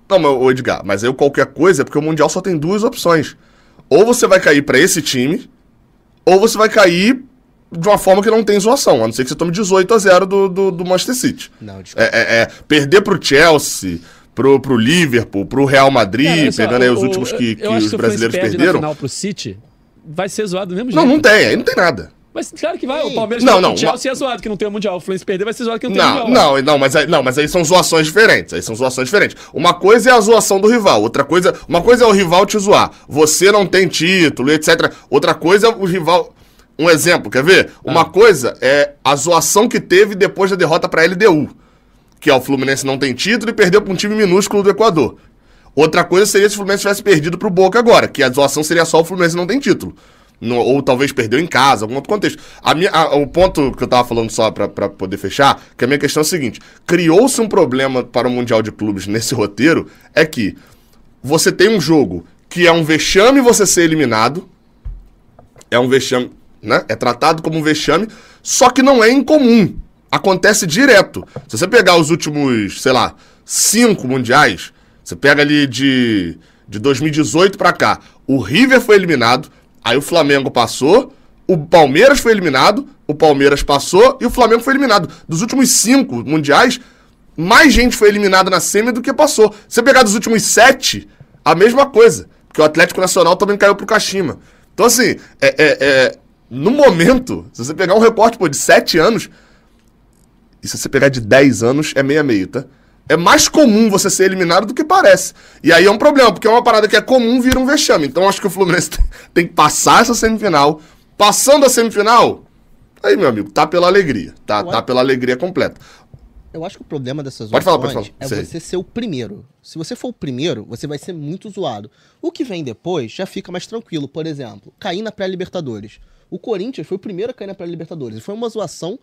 Não, mas, Edgar, mas eu qualquer coisa é porque o Mundial só tem duas opções. Ou você vai cair para esse time, ou você vai cair de uma forma que não tem zoação, a não ser que você tome 18 a 0 do, do, do Manchester City. Não, desculpa. É, é, é, perder pro Chelsea, pro, pro Liverpool, pro Real Madrid, é, pegando aí os últimos que, que os brasileiros perderam. final pro City, vai ser zoado do mesmo jeito. Não, não tem, aí não tem nada. Mas claro que vai. O Palmeiras não, não, o Chelsea é zoado que não tem o Mundial. O Fluminense perder vai ser zoado que não tem não, o Mundial. Não, não, mas aí, não, mas aí são zoações diferentes. Aí são zoações diferentes. Uma coisa é a zoação do rival. Outra coisa, uma coisa é o rival te zoar. Você não tem título, etc. Outra coisa é o rival. Um exemplo, quer ver? Uma ah. coisa é a zoação que teve depois da derrota para a LDU. Que é o Fluminense não tem título e perdeu para um time minúsculo do Equador. Outra coisa seria se o Fluminense tivesse perdido pro Boca agora, que a zoação seria só o Fluminense não tem título. No, ou talvez perdeu em casa, algum outro contexto. A minha, a, o ponto que eu tava falando só para poder fechar, que a minha questão é a seguinte: criou-se um problema para o Mundial de Clubes nesse roteiro, é que você tem um jogo que é um vexame você ser eliminado, é um vexame, né? É tratado como um vexame, só que não é incomum. Acontece direto. Se você pegar os últimos, sei lá, cinco mundiais, você pega ali de, de 2018 para cá, o River foi eliminado, Aí o Flamengo passou, o Palmeiras foi eliminado, o Palmeiras passou e o Flamengo foi eliminado. Dos últimos cinco mundiais, mais gente foi eliminada na semi do que passou. Se você pegar dos últimos sete, a mesma coisa. Porque o Atlético Nacional também caiu pro Kashima. Então, assim, é, é, é, no momento, se você pegar um recorte pô, de sete anos, e se você pegar de dez anos, é meio a meio, tá? É mais comum você ser eliminado do que parece. E aí é um problema, porque é uma parada que é comum vira um vexame. Então acho que o Fluminense tem que passar essa semifinal. Passando a semifinal, aí, meu amigo, tá pela alegria. Tá, tá pela alegria completa. Eu acho que o problema dessas pode falar, pode falar. é você ser o primeiro. Se você for o primeiro, você vai ser muito zoado. O que vem depois já fica mais tranquilo. Por exemplo, cair na pré-Libertadores. O Corinthians foi o primeiro a cair na pré-Libertadores. E foi uma zoação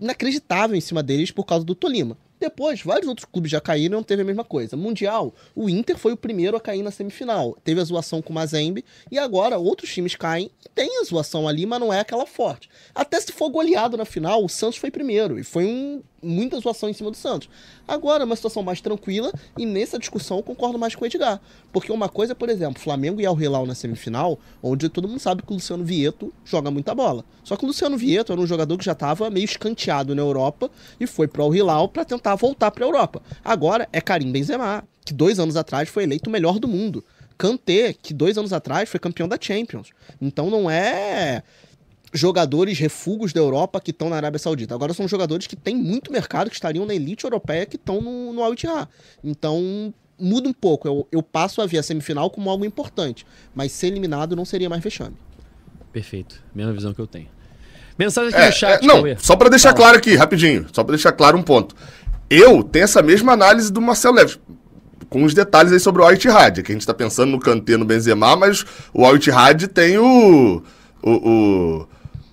inacreditável em cima deles por causa do Tolima. Depois, vários outros clubes já caíram e não teve a mesma coisa. Mundial, o Inter foi o primeiro a cair na semifinal. Teve a zoação com o Mazembe e agora outros times caem e tem a zoação ali, mas não é aquela forte. Até se for goleado na final, o Santos foi primeiro e foi um, muita zoação em cima do Santos. Agora é uma situação mais tranquila e nessa discussão eu concordo mais com o Edgar. Porque uma coisa, por exemplo, Flamengo e Al Hilal na semifinal, onde todo mundo sabe que o Luciano Vieto joga muita bola. Só que o Luciano Vieto era um jogador que já estava meio escanteado na Europa e foi para o Al Hilal para tentar voltar para a Europa. Agora é Karim Benzema, que dois anos atrás foi eleito o melhor do mundo. Kanté, que dois anos atrás foi campeão da Champions. Então não é jogadores refugos da Europa que estão na Arábia Saudita. Agora são jogadores que têm muito mercado, que estariam na elite europeia, que estão no, no Al Ittihad. Então muda um pouco. Eu, eu passo a ver a semifinal como algo importante, mas ser eliminado não seria mais vexame. Perfeito. Mesma visão que eu tenho. Mensagem aqui é, no chat. É, não, só para deixar claro aqui, rapidinho, só para deixar claro um ponto. Eu tenho essa mesma análise do Marcelo Leves com os detalhes aí sobre o Al Ittihad, que a gente está pensando no Kanté, no Benzema, mas o Al Ittihad tem o, o, o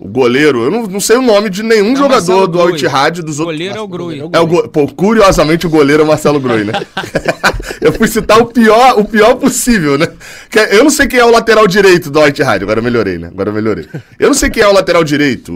o goleiro, eu não, não sei o nome de nenhum é jogador do Al Ittihad dos outros. O goleiro é o Grui. É o go... Pô, curiosamente o goleiro é o Marcelo Grui, né? eu fui citar o pior, o pior possível, né? Eu não sei quem é o lateral direito do Al Ittihad, agora melhorei, né? Agora melhorei. Eu não sei quem é o lateral direito,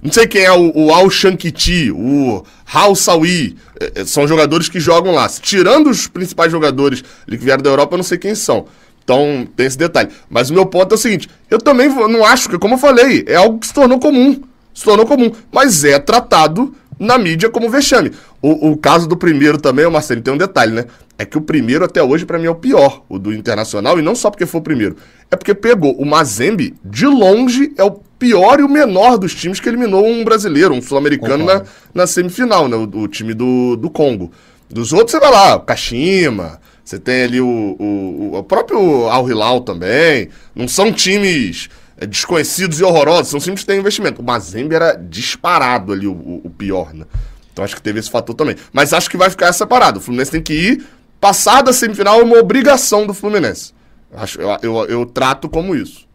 não sei quem é o, o Al Shankiti, o Hal Sawi. É, é, são jogadores que jogam lá. Tirando os principais jogadores que vieram da Europa, eu não sei quem são. Então, tem esse detalhe. Mas o meu ponto é o seguinte: eu também não acho que, como eu falei, é algo que se tornou comum. Se tornou comum. Mas é tratado na mídia como vexame. O, o caso do primeiro também, o Marcelo, tem um detalhe, né? É que o primeiro até hoje, para mim, é o pior, o do Internacional, e não só porque foi o primeiro. É porque pegou o Mazembe, de longe, é o pior e o menor dos times que eliminou um brasileiro, um sul-americano na, na semifinal, né? O, o, time do, do Congo. Dos outros, você vai lá, o Kashima, você tem ali o, o, o próprio Al Hilal também. Não são times é, desconhecidos e horrorosos, são times que têm investimento. O Mazembe era disparado ali o, o, pior, né? Então acho que teve esse fator também. Mas acho que vai ficar separado. O Fluminense tem que ir. Passar da semifinal é uma obrigação do Fluminense. Acho, eu, eu, eu trato como isso.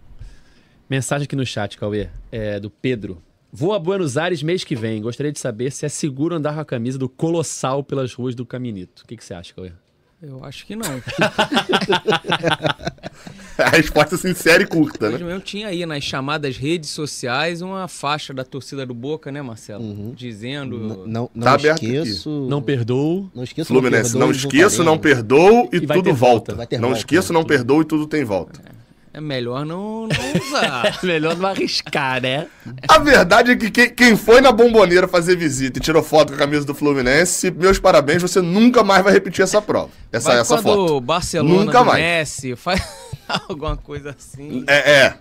Mensagem aqui no chat, Cauê, é do Pedro. Vou a Buenos Aires mês que vem. Gostaria de saber se é seguro andar com a camisa do Colossal pelas ruas do Caminito. O que, que você acha, Cauê? Eu acho que não. a resposta sincera e curta, né? Eu tinha aí nas chamadas redes sociais uma faixa da torcida do Boca, né, Marcelo? Uhum. Dizendo. N não não tá esqueço. Não perdoo. Não esqueço. Fluminense, não, não esqueço, não perdoo e, e tudo volta. volta. Não volta, esqueço, não perdoo e tudo tem volta. É. É melhor não, não usar. É melhor não arriscar, né? A verdade é que quem, quem foi na bomboneira fazer visita e tirou foto com a camisa do Fluminense, meus parabéns, você nunca mais vai repetir essa prova. Essa, Vai essa quando foto. o Barcelona Nunca mais. Messi faz alguma coisa assim. É, é.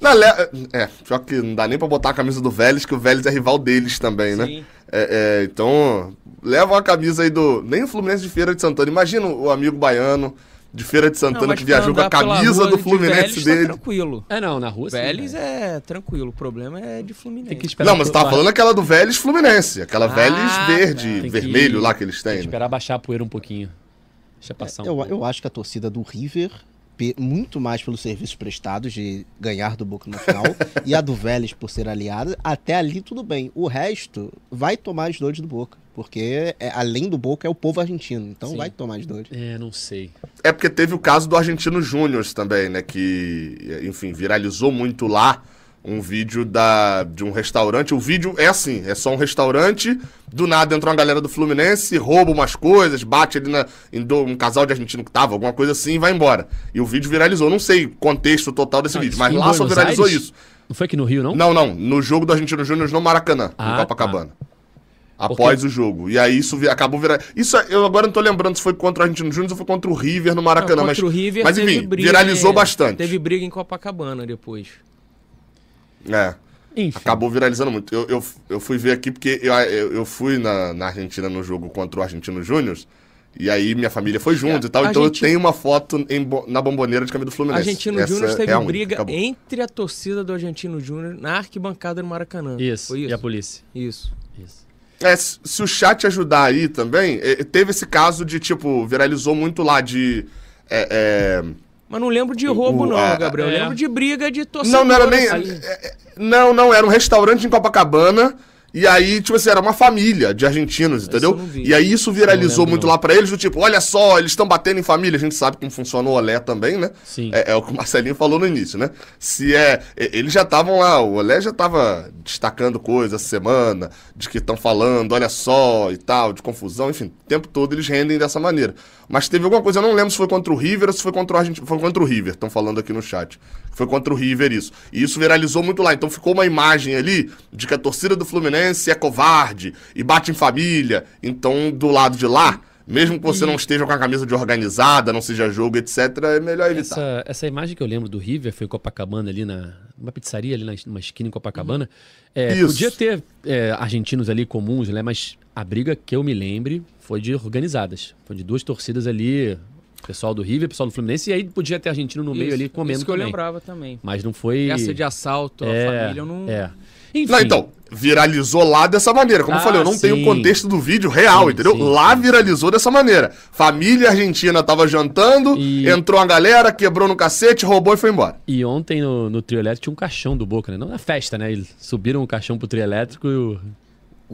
Na le... É, pior que não dá nem pra botar a camisa do Vélez, que o Vélez é rival deles também, né? Sim. É, é, então, leva uma camisa aí do. Nem o Fluminense de Feira de Santana. Imagina o amigo baiano de Feira de Santana mas que viajou com a camisa do de Fluminense Vélez tá dele. tranquilo. É, não, na rua sim. Vélez né? é tranquilo. O problema é de Fluminense. Tem que esperar. Não, mas você tava falando aquela do Vélez Fluminense. Aquela Ah, Vélez tá. verde, Tem que- vermelho lá que eles Tem têm. que né? esperar baixar a poeira um pouquinho. Deixa passar um Eu, pouco. eu acho que a torcida do River, muito mais pelos serviços prestados de ganhar do Boca no final, e a do Vélez por ser aliada, até ali tudo bem. O resto vai tomar as dores do Boca. Porque é- além do Boca é o povo argentino. Então Sim. vai tomar as dores. É, não sei. É porque teve o caso do Argentino Júnior também, né? Que, enfim, viralizou muito lá um vídeo da, de um restaurante. O vídeo é assim: é só um restaurante. Do nada entra uma galera do Fluminense, rouba umas coisas, bate ali na, em do- um casal de argentino que tava, alguma coisa assim, e vai embora. E o vídeo viralizou. Não sei o contexto total desse Ah, vídeo, mas lá só viralizou Aires? isso. Não foi aqui no Rio, não? Não, não. No jogo do Argentino Júnior no Maracanã, Ah, em Copacabana. tá. Após o jogo. E aí isso vi- acabou virando. Isso eu agora não tô lembrando se foi contra o Argentino Júnior ou foi contra o River no Maracanã. Não, mas, contra o River mas teve enfim, briga, viralizou bastante. Teve briga em Copacabana depois. É. Enfim. Acabou viralizando muito. Eu, eu, eu fui ver aqui porque eu, eu, eu fui na, na Argentina no jogo contra o Argentino Júnior. E aí minha família foi junto É, e tal. Então Argenti- eu tenho uma foto em na bomboneira de camisa do Fluminense. Argentino Júnior teve é a única, briga acabou. entre a torcida do Argentino Júnior na arquibancada do Maracanã. Isso, Foi isso? e a polícia. Isso. Isso. É, se o chat ajudar aí também, é, teve esse caso de, tipo, viralizou muito lá de. é, é, Mas não lembro de roubo, O- não, a- Gabriel. Eu é. lembro de briga de torcedor. Não, não era nem. é, é, Não, não, era um restaurante em Copacabana. E aí, tipo assim, era uma família de argentinos, entendeu? vi. E aí isso viralizou muito lá pra eles, do tipo, olha só, eles estão batendo em família. A gente sabe como funciona o Olé também, né? Sim. É, é o que o Marcelinho falou no início, né? Se é. Eles já estavam lá, o Olé já tava destacando coisas essa semana, de que estão falando, olha só e tal, de confusão, enfim, o tempo todo eles rendem dessa maneira. Mas teve alguma coisa, eu não lembro se foi contra o River ou se foi contra o Argentina. Foi contra o River, estão falando aqui no chat. Foi contra o River isso. E isso viralizou muito lá. Então ficou uma imagem ali de que a torcida do Fluminense é covarde e bate em família. Então, do lado de lá, mesmo que você não esteja com a camisa de organizada, não seja jogo, etc., é melhor evitar. Essa, essa imagem que eu lembro do River foi em Copacabana, ali na. Uma pizzaria ali na, numa esquina em Copacabana. É, Isso. podia ter é, argentinos ali comuns, né? Mas a briga que eu me lembre foi de organizadas. Foi de duas torcidas ali. Pessoal do River, pessoal do Fluminense, e aí podia ter argentino no meio Isso, ali comendo Isso que eu também. lembrava também. Mas não foi. Essa de assalto à é, família, eu não... É. Enfim, Não, então, viralizou lá dessa maneira. Como eu Ah, falei, eu não tenho o sim. contexto do vídeo real, Sim, entendeu? sim, lá sim. viralizou dessa maneira. Família argentina tava jantando, E- entrou uma galera, quebrou no cacete, roubou e foi embora. E ontem no, no trio elétrico tinha um caixão do Boca, né? Não na festa, né? Eles subiram o caixão pro trio elétrico e o.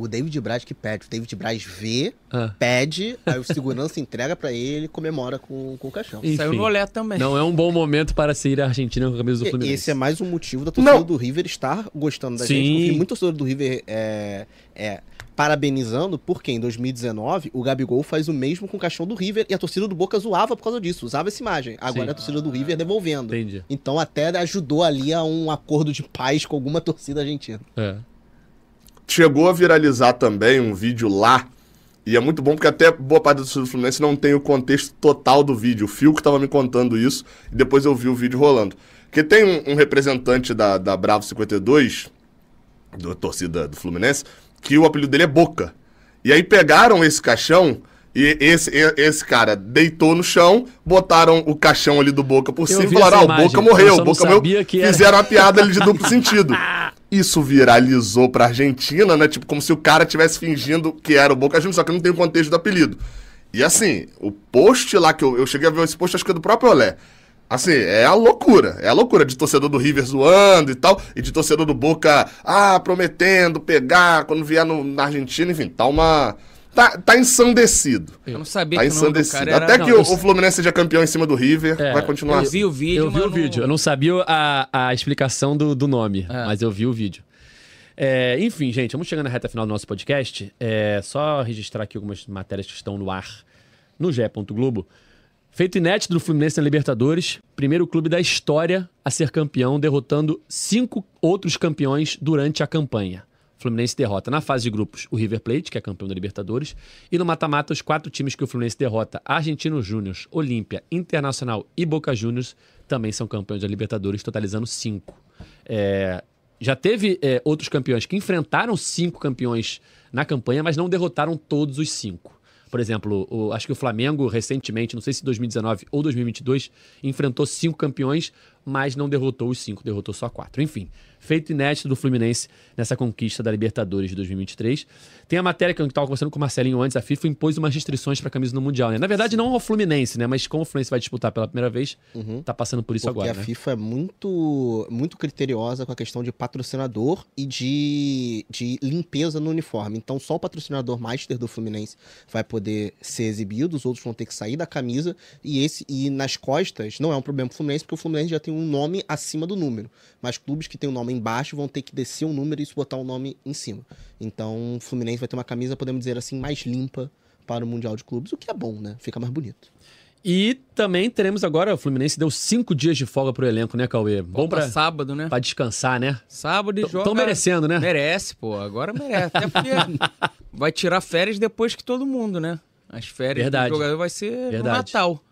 O David Braz que pede. O David Braz vê, Ah. pede, aí o segurança entrega pra ele e comemora com, com o caixão. Enfim, Saiu no Olé também. Não é um bom momento para sair a Argentina com a camisa do E- Fluminense. Esse é mais um motivo da torcida Não. do River estar gostando da Sim. gente. Porque muito torcedor do River é, é parabenizando, porque em 2019 o Gabigol faz o mesmo com o caixão do River e a torcida do Boca zoava por causa disso, usava essa imagem. Agora Sim. é a torcida do River devolvendo. Entendi. Então até ajudou ali a um acordo de paz com alguma torcida argentina. É. Chegou a viralizar também um vídeo lá, e é muito bom porque até boa parte do torcida do Fluminense não tem o contexto total do vídeo. O Fio que tava me contando isso, e depois eu vi o vídeo rolando. Porque tem um, um representante da, da Bravo 52, da torcida do Fluminense, que o apelido dele é Boca. E aí pegaram esse caixão e esse, esse cara deitou no chão, botaram o caixão ali do Boca por cima e falaram: Ah, o Boca eu morreu, o Boca morreu. que era. Fizeram a piada ali de duplo sentido. Isso viralizou pra Argentina, né? Tipo, como se o cara tivesse fingindo que era o Boca Juniors, só que não tem o contexto do apelido. E assim, o post lá que eu, eu cheguei a ver esse post, acho que é do próprio Olé. Assim, é a loucura. É a loucura de torcedor do River zoando e tal. E de torcedor do Boca, ah, prometendo pegar quando vier no- na Argentina. Enfim, tá uma. Tá, tá ensandecido. Eu não sabia Tá que o nome do ensandecido. cara era... Até Não, que o, o. Fluminense seja campeão em cima do River, É, vai continuar Eu assim. vi o vídeo, eu vi o vídeo. Eu não sabia a, a explicação do, do nome, É. mas eu vi o vídeo. É, enfim, gente, vamos chegando na reta final do nosso podcast. É só registrar aqui algumas matérias que estão no ar no GE. Globo. Feito inédito do Fluminense na Libertadores, primeiro clube da história a ser campeão, derrotando cinco outros campeões durante a campanha. Fluminense derrota na fase de grupos o River Plate, que é campeão da Libertadores, e no mata-mata os quatro times que o Fluminense derrota, Argentino Júnior, Olímpia, Internacional e Boca Juniors, também são campeões da Libertadores, totalizando cinco. É, já teve é, outros campeões que enfrentaram cinco campeões na campanha, mas não derrotaram todos os cinco. Por exemplo, o, acho que o Flamengo recentemente, não sei se 2019 ou 2022, enfrentou cinco campeões, mas não derrotou os cinco, derrotou só quatro. Enfim, feito inédito do Fluminense nessa conquista da Libertadores de 2023. Tem a matéria que eu estava conversando com o Marcelinho antes, a FIFA impôs umas restrições para a camisa no Mundial. Né? Na verdade, não ao Fluminense, né? Mas como o Fluminense vai disputar pela primeira vez, uhum. tá passando por isso Porque agora. Porque a né? FIFA é muito, muito criteriosa com a questão de patrocinador e de, de limpeza no uniforme. Então, só o patrocinador master do Fluminense vai poder ser exibido, os outros vão ter que sair da camisa. E esse e nas costas não é um problema pro Fluminense, porque o Fluminense já tem um nome acima do número. Mas clubes que tem um nome embaixo vão ter que descer um número e botar o um nome em cima. Então, o Fluminense vai ter uma camisa, podemos dizer assim, mais limpa para o Mundial de Clubes, o que é bom, né? Fica mais bonito. E também teremos agora, o Fluminense deu cinco dias de folga pro elenco, né, Cauê? Bom pra, sábado, né? Pra descansar, né? Sábado e joga... Estão merecendo, né? Merece, pô. Agora merece. Até porque vai tirar férias depois que todo mundo, né? As férias Verdade. do jogador vai ser Verdade. no Natal.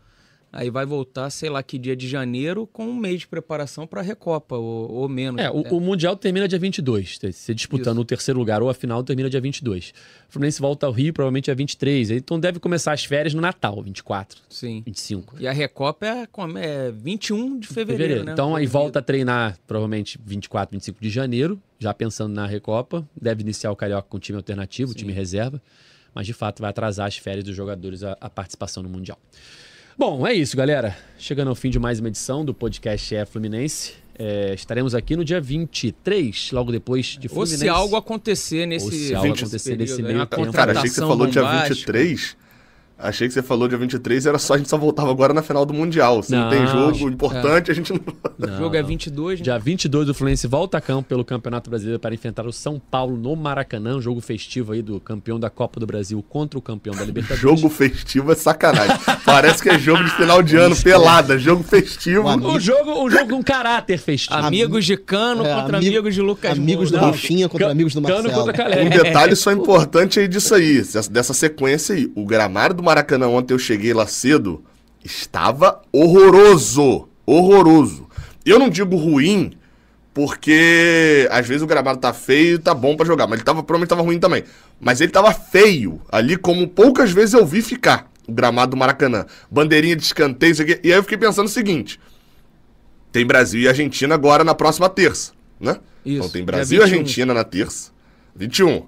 Aí vai voltar, sei lá, que dia de janeiro, com um mês de preparação para a Recopa, ou, ou menos. É, o, o, Mundial termina dia 22. Você disputando Isso. o terceiro lugar ou a final termina dia 22. O Fluminense volta ao Rio provavelmente dia 23. Então deve começar as férias no Natal, 24. Sim. 25. E a Recopa é, é 21 de fevereiro, fevereiro. né? Então aí volta a treinar provavelmente 24, 25 de janeiro, já pensando na Recopa. Deve iniciar o Carioca com time alternativo, Sim. time reserva. Mas de fato vai atrasar as férias dos jogadores a, a participação no Mundial. Bom, é isso, galera. Chegando ao fim de mais uma edição do podcast É Fluminense. É, estaremos aqui no dia 23, logo depois de Fluminense. Ou se algo acontecer nesse, Ou se algo acontecer nesse meio tempo. Cara, achei que você falou dia 23. Achei que você falou dia 23 era só a gente só voltava agora na final do Mundial. Se não, não tem jogo importante, é. a gente não... não. O jogo é 22, né? Dia 22 o Fluminense volta a campo pelo Campeonato Brasileiro para enfrentar o São Paulo no Maracanã, um jogo festivo aí do campeão da Copa do Brasil contra o campeão da Libertadores. jogo festivo é sacanagem. Parece que é jogo de final de ano, pelada, jogo festivo. Um, um jogo, um jogo com caráter festivo. Amigos de Cano é, contra amigo, amigos de Lucas Amigos do Rafinha contra amigos do Marcelo. Cano contra Um detalhe só importante aí disso aí, dessa sequência aí. O gramado do Maracanã ontem eu cheguei lá cedo, estava horroroso. Horroroso. Eu não digo ruim, porque às vezes o gramado tá feio e tá bom para jogar, mas ele tava, provavelmente tava ruim também. Mas ele tava feio, ali como poucas vezes eu vi ficar o gramado do Maracanã. Bandeirinha de escanteio, isso aqui. E aí eu fiquei pensando o seguinte: tem Brasil e Argentina agora na próxima terça, né? Isso. Então tem Brasil e Argentina na terça, 21.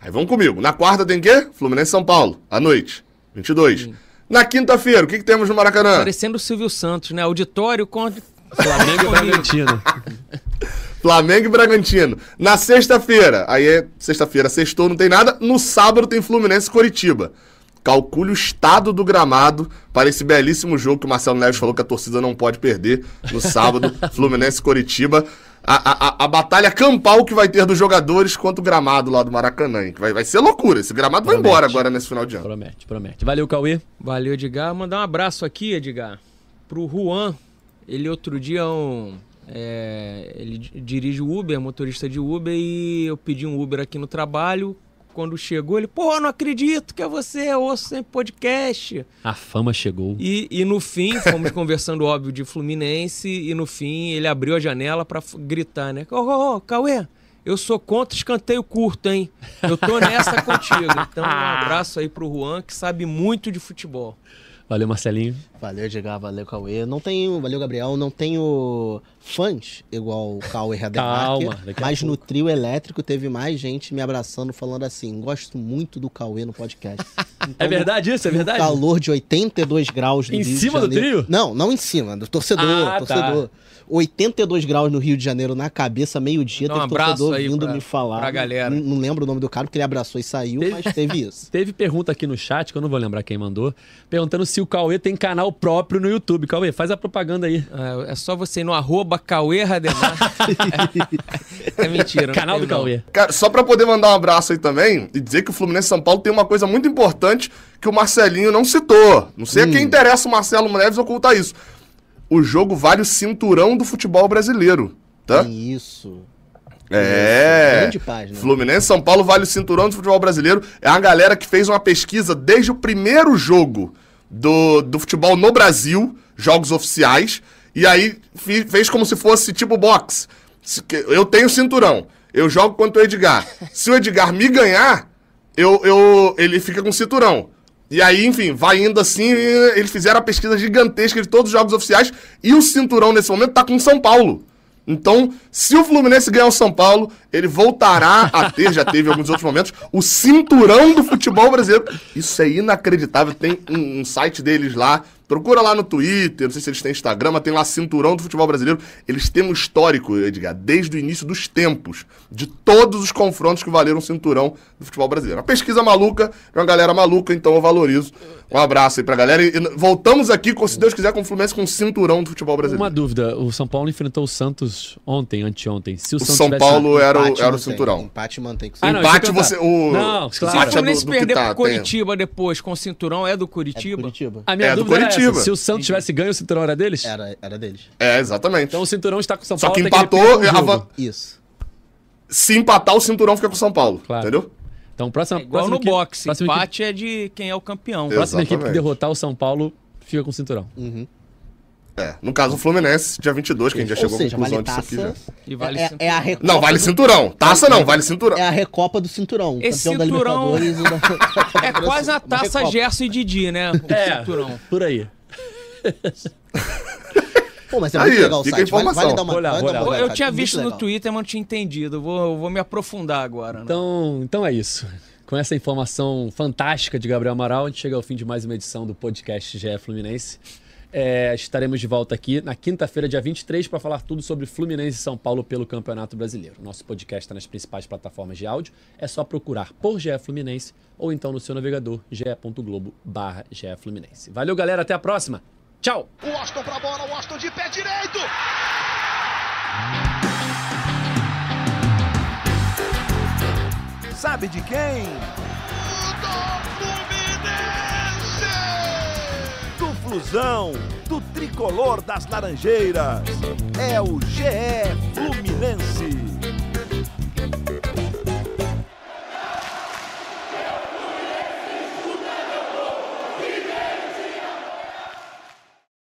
Aí vamos comigo. Na quarta tem quê? Fluminense São Paulo, à noite. 22. Sim. Na quinta-feira, o que, que temos no Maracanã? Parecendo o Silvio Santos, né? Auditório contra. Flamengo e Bragantino. Flamengo e Bragantino. Na sexta-feira, aí é sexta-feira, sextou, não tem nada. No sábado tem Fluminense e Coritiba. Calcule o estado do gramado para esse belíssimo jogo que o Marcelo Neves falou que a torcida não pode perder no sábado, Fluminense e Coritiba a, a, a, batalha campal que vai ter dos jogadores contra o gramado lá do Maracanã. Vai, vai ser loucura. Esse gramado promete. vai embora agora nesse final de ano. Promete, promete. Valeu, Cauê. Valeu, Edgar. Mandar um abraço aqui, Edgar, pro Juan. Ele outro dia um. É, ele dirige o Uber, motorista de Uber, e eu pedi um Uber aqui no trabalho quando chegou, ele, pô, não acredito que é você, eu ouço sempre podcast. A fama chegou. E, e no fim, fomos conversando, óbvio, de Fluminense, e no fim ele abriu a janela para gritar, né? Ô, ô, ô, Cauê, eu sou contra escanteio curto, hein? Eu tô nessa contigo. Então, um abraço aí pro Juan, que sabe muito de futebol. Valeu, Marcelinho. Valeu, Edgar. Valeu, Cauê. Não tenho, valeu, Gabriel. Não tenho fãs igual o Cauê Calma, mas no trio elétrico teve mais gente me abraçando, falando assim: gosto muito do Cauê no podcast. Então, é verdade isso? É verdade? Calor de 82 graus no Em Rio cima do trio? Não, não em cima, do torcedor. Ah, tá. torcedor. Tá. 82 graus no Rio de Janeiro na cabeça, meio-dia, teve um torcedor vindo pra, me falar. Pra galera. Não, não, lembro o nome do cara, porque ele abraçou e saiu, teve, mas teve isso. Teve pergunta aqui no chat, que eu não vou lembrar quem mandou, perguntando se o Cauê tem canal próprio no YouTube. Cauê, faz a propaganda aí. É, é só você ir no arroba Cauê Rademar. é, é mentira. Canal do não. Cauê. Cara, só pra poder mandar um abraço aí também e dizer que o Fluminense São Paulo tem uma coisa muito importante que o Marcelinho não citou. Não sei a quem interessa o Marcelo Neves ocultar isso. O jogo vale o cinturão do futebol brasileiro, tá? Isso. É. Grande página. Fluminense São Paulo vale o cinturão do futebol brasileiro. É a galera que fez uma pesquisa desde o primeiro jogo do, do futebol no Brasil, jogos oficiais, e aí fez como se fosse tipo boxe. Eu tenho cinturão, eu jogo contra o Edgar. Se o Edgar me ganhar, eu, eu, ele fica com cinturão. E aí, enfim, vai indo assim, eles fizeram a pesquisa gigantesca de todos os jogos oficiais, e o cinturão nesse momento tá com São Paulo. Então, se o Fluminense ganhar o São Paulo, ele voltará a ter, já teve alguns outros momentos, o cinturão do futebol brasileiro. Isso é inacreditável. Tem um, um site deles lá. Procura lá no Twitter, não sei se eles têm Instagram, mas tem lá Cinturão do Futebol Brasileiro. Eles têm um histórico, Edgar, desde o início dos tempos, de todos os confrontos que valeram o cinturão do futebol brasileiro. Uma pesquisa maluca, de uma galera maluca, então eu valorizo. Um abraço aí pra galera. E, voltamos aqui, com, se Deus quiser, com o Fluminense com o cinturão do futebol brasileiro. Uma dúvida, o São Paulo enfrentou o Santos ontem, anteontem. Se o, O Santos São Paulo era o, Empate era o cinturão. Empate mantém com o Ah, não, Empate que você. O, Não, Se claro. o é do, Fluminense do que perder tá, pro tem. Curitiba depois com o cinturão, é do É Curitiba? Curitiba. A minha É, do dúvida era Coritiba. essa, se o Santos tivesse ganho, o cinturão era deles? Era, era deles. É, exatamente. Então o cinturão está com o São Só Paulo. que até ele empatou, um jogo. van- Isso. Se empatar, o cinturão fica com o São Paulo. Claro. Entendeu? Então, próxima, É igual próxima no equipe- boxe. Próxima equipe, Empate é de quem é o campeão. Eu- próxima equipe que Exatamente. derrotar o São Paulo fica com o cinturão. É. No caso, o Fluminense, dia 22, que a gente já Ou chegou seja, à conclusão vale disso aqui já. E vale é, é a Recopa Não, vale do- cinturão. Taça não, vale cinturão. É a Recopa do Cinturão. Esse campeão cinturão- da. É quase a taça. Gerson e Didi, né? O É, cinturão. por aí. Pô, mas é Aí, muito legal o site. Vale, vale dar uma, olhar, vale uma olhar. Eu olhada, tinha muito visto no legal. Twitter, mas não tinha entendido. Eu Vou, vou me aprofundar agora. né? Então, então é isso. Com essa informação fantástica de Gabriel Amaral, a gente chega ao fim de mais uma edição do podcast GE Fluminense. É, estaremos de volta aqui na quinta-feira, dia 23, para falar tudo sobre Fluminense e São Paulo pelo Campeonato Brasileiro. Nosso podcast está nas principais plataformas de áudio. É só procurar por GE Fluminense ou então no seu navegador ge.globo barra. Valeu, galera. Até a próxima. Tchau! O Washington pra bola, o Washington de pé direito. Sabe de quem? Do Fluminense. Do Flusão, do tricolor das Laranjeiras. É o GE Fluminense.